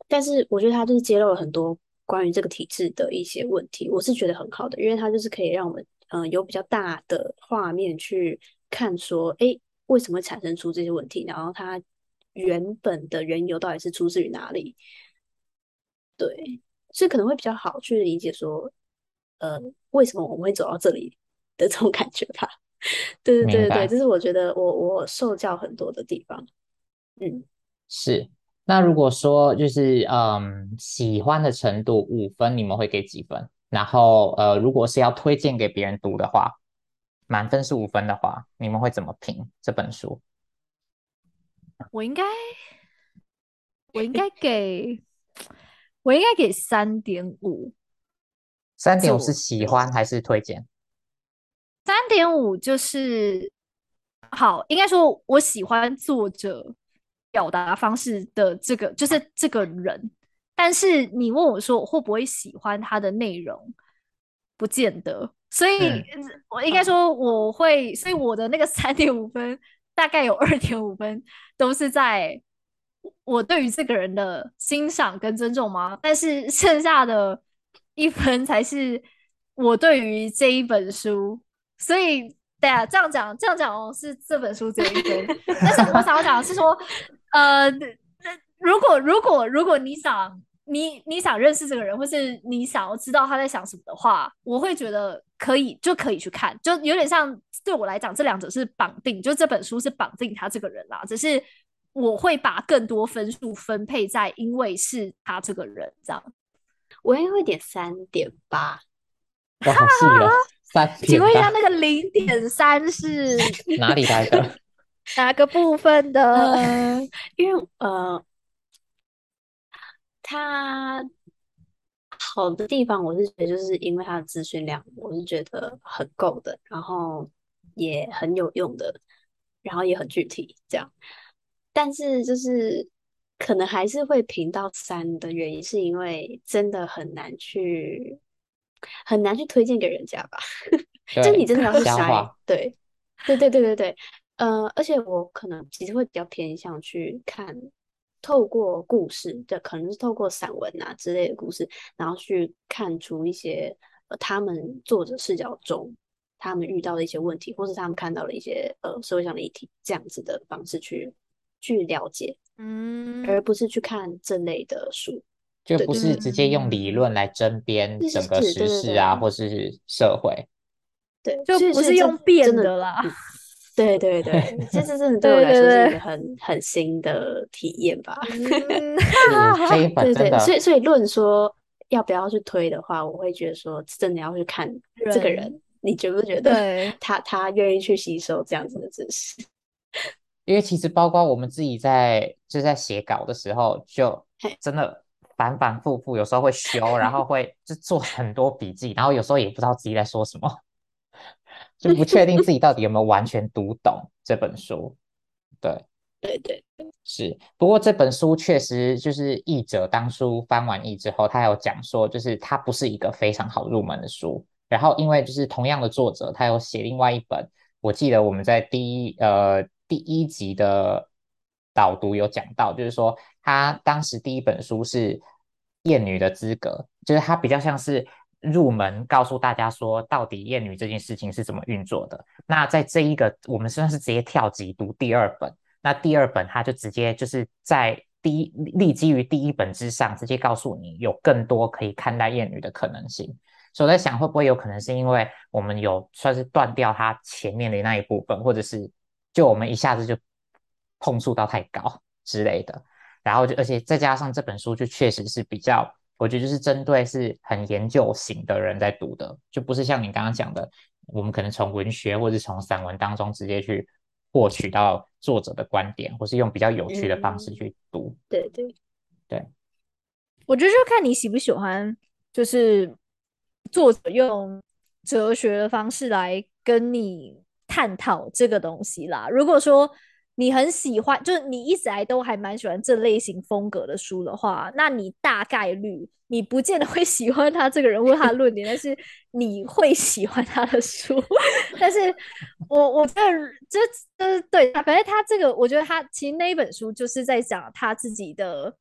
但是我觉得他就是揭露了很多关于这个体制的一些问题，我是觉得很好的，因为他就是可以让我们嗯、呃、有比较大的画面去看说，哎，为什么会产生出这些问题，然后他。原本的缘由到底是出自于哪里？对，所以可能会比较好去理解说，呃，为什么我们会走到这里的这种感觉吧？对对对对，这是我觉得我我受教很多的地方。嗯，是。那如果说就是嗯喜欢的程度五分，你们会给几分？然后呃，如果是要推荐给别人读的话，满分是五分的话，你们会怎么评这本书？我应该，我应该给，我应该给三点五。三点五是喜欢还是推荐？三点五就是好，应该说我喜欢作者表达方式的这个，就是这个人。但是你问我说我会不会喜欢他的内容，不见得。所以，嗯、我应该说我会，所以我的那个三点五分。大概有二点五分都是在我对于这个人的欣赏跟尊重吗？但是剩下的一分才是我对于这一本书。所以，对啊，这样讲，这样讲哦，是这本书只有一分。但是我想要讲的是说，呃，如果如果如果你想。你你想认识这个人，或是你想要知道他在想什么的话，我会觉得可以，就可以去看，就有点像对我来讲，这两者是绑定，就这本书是绑定他这个人啦。只是我会把更多分数分配在，因为是他这个人这样。我应该会点三点八，哇，好细哦，三。请问一下，那个零点三是哪里来的？哪个部分的？呃、因为呃。他好的地方，我是觉得就是因为他的资讯量，我是觉得很够的，然后也很有用的，然后也很具体这样。但是就是可能还是会评到三的原因，是因为真的很难去很难去推荐给人家吧？就你真的要去筛，对，对对对对对，呃，而且我可能其实会比较偏向去看。透过故事对，可能是透过散文啊之类的故事，然后去看出一些呃他们作者视角中他们遇到的一些问题，或是他们看到了一些呃社会上的议题，这样子的方式去去了解，嗯，而不是去看这类的书，就不是直接用理论来争辩整个时事啊，或是社会，对，就不是用辩的啦。对对对，这次真的对我来说是一个很很新的体验吧。对对，所以所以论说要不要去推的话，我会觉得说真的要去看这个人，你觉不觉得 他他愿意去吸收这样子的知识？因为其实包括我们自己在就在写稿的时候，就真的反反复复，有时候会修，然后会就做很多笔记，然后有时候也不知道自己在说什么。就不确定自己到底有没有完全读懂这本书，对，对对是。不过这本书确实就是译者当初翻完译之后，他有讲说，就是它不是一个非常好入门的书。然后因为就是同样的作者，他有写另外一本，我记得我们在第一呃第一集的导读有讲到，就是说他当时第一本书是《厌女的资格》，就是他比较像是。入门告诉大家说，到底厌女这件事情是怎么运作的。那在这一个，我们算是直接跳级读第二本。那第二本他就直接就是在第一立基于第一本之上，直接告诉你有更多可以看待厌女的可能性。所以我在想，会不会有可能是因为我们有算是断掉它前面的那一部分，或者是就我们一下子就碰触到太高之类的。然后就而且再加上这本书就确实是比较。我觉得就是针对是很研究型的人在读的，就不是像你刚刚讲的，我们可能从文学或者从散文当中直接去获取到作者的观点，或是用比较有趣的方式去读。嗯、对对对，我觉得就看你喜不喜欢，就是作者用哲学的方式来跟你探讨这个东西啦。如果说你很喜欢，就是你一直来都还蛮喜欢这类型风格的书的话，那你大概率你不见得会喜欢他这个人或他的论点，但是你会喜欢他的书。但是我我觉得这这对，反正他这个，我觉得他其实那一本书就是在讲他自己的，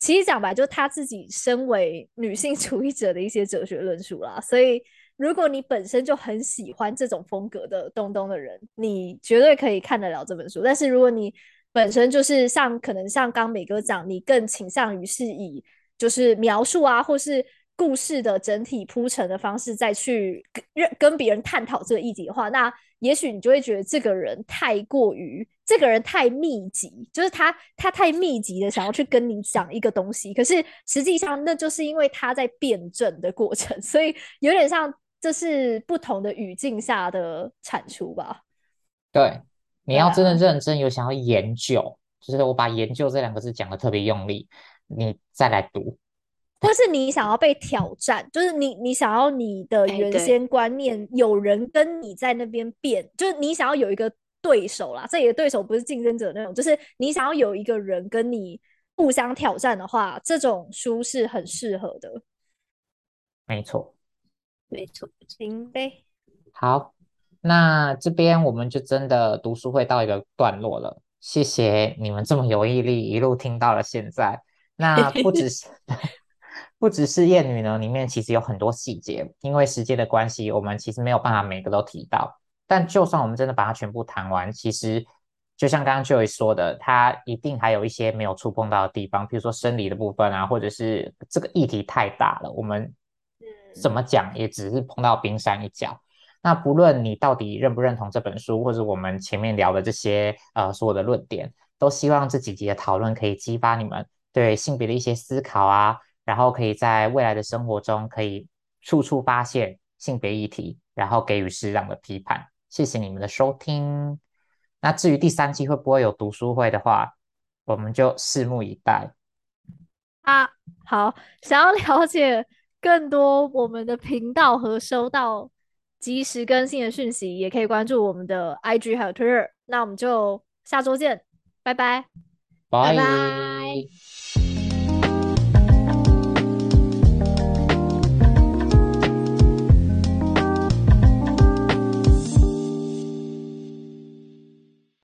其实讲白就是他自己身为女性主义者的一些哲学论述啦，所以。如果你本身就很喜欢这种风格的东东的人，你绝对可以看得了这本书。但是如果你本身就是像可能像刚美哥讲，你更倾向于是以就是描述啊，或是故事的整体铺陈的方式再去跟跟别人探讨这个议题的话，那也许你就会觉得这个人太过于这个人太密集，就是他他太密集的想要去跟你讲一个东西。可是实际上那就是因为他在辩证的过程，所以有点像。这是不同的语境下的产出吧？对，你要真的认真有想要研究，啊、就是我把“研究”这两个字讲的特别用力，你再来读，或是你想要被挑战，就是你你想要你的原先观念有人跟你在那边变，就是你想要有一个对手啦，这里的对手不是竞争者那种，就是你想要有一个人跟你互相挑战的话，这种书是很适合的。没错。没错，行呗。好，那这边我们就真的读书会到一个段落了。谢谢你们这么有毅力，一路听到了现在。那不只是 不只是艳女呢，里面其实有很多细节，因为时间的关系，我们其实没有办法每个都提到。但就算我们真的把它全部谈完，其实就像刚刚 Joy 说的，它一定还有一些没有触碰到的地方，比如说生理的部分啊，或者是这个议题太大了，我们。怎么讲也只是碰到冰山一角。那不论你到底认不认同这本书，或者我们前面聊的这些呃所有的论点，都希望这几集的讨论可以激发你们对性别的一些思考啊，然后可以在未来的生活中可以处处发现性别议题，然后给予适当的批判。谢谢你们的收听。那至于第三期会不会有读书会的话，我们就拭目以待。啊，好，想要了解。更多我们的频道和收到及时更新的讯息，也可以关注我们的 IG 还有 Twitter。那我们就下周见，拜拜，拜拜。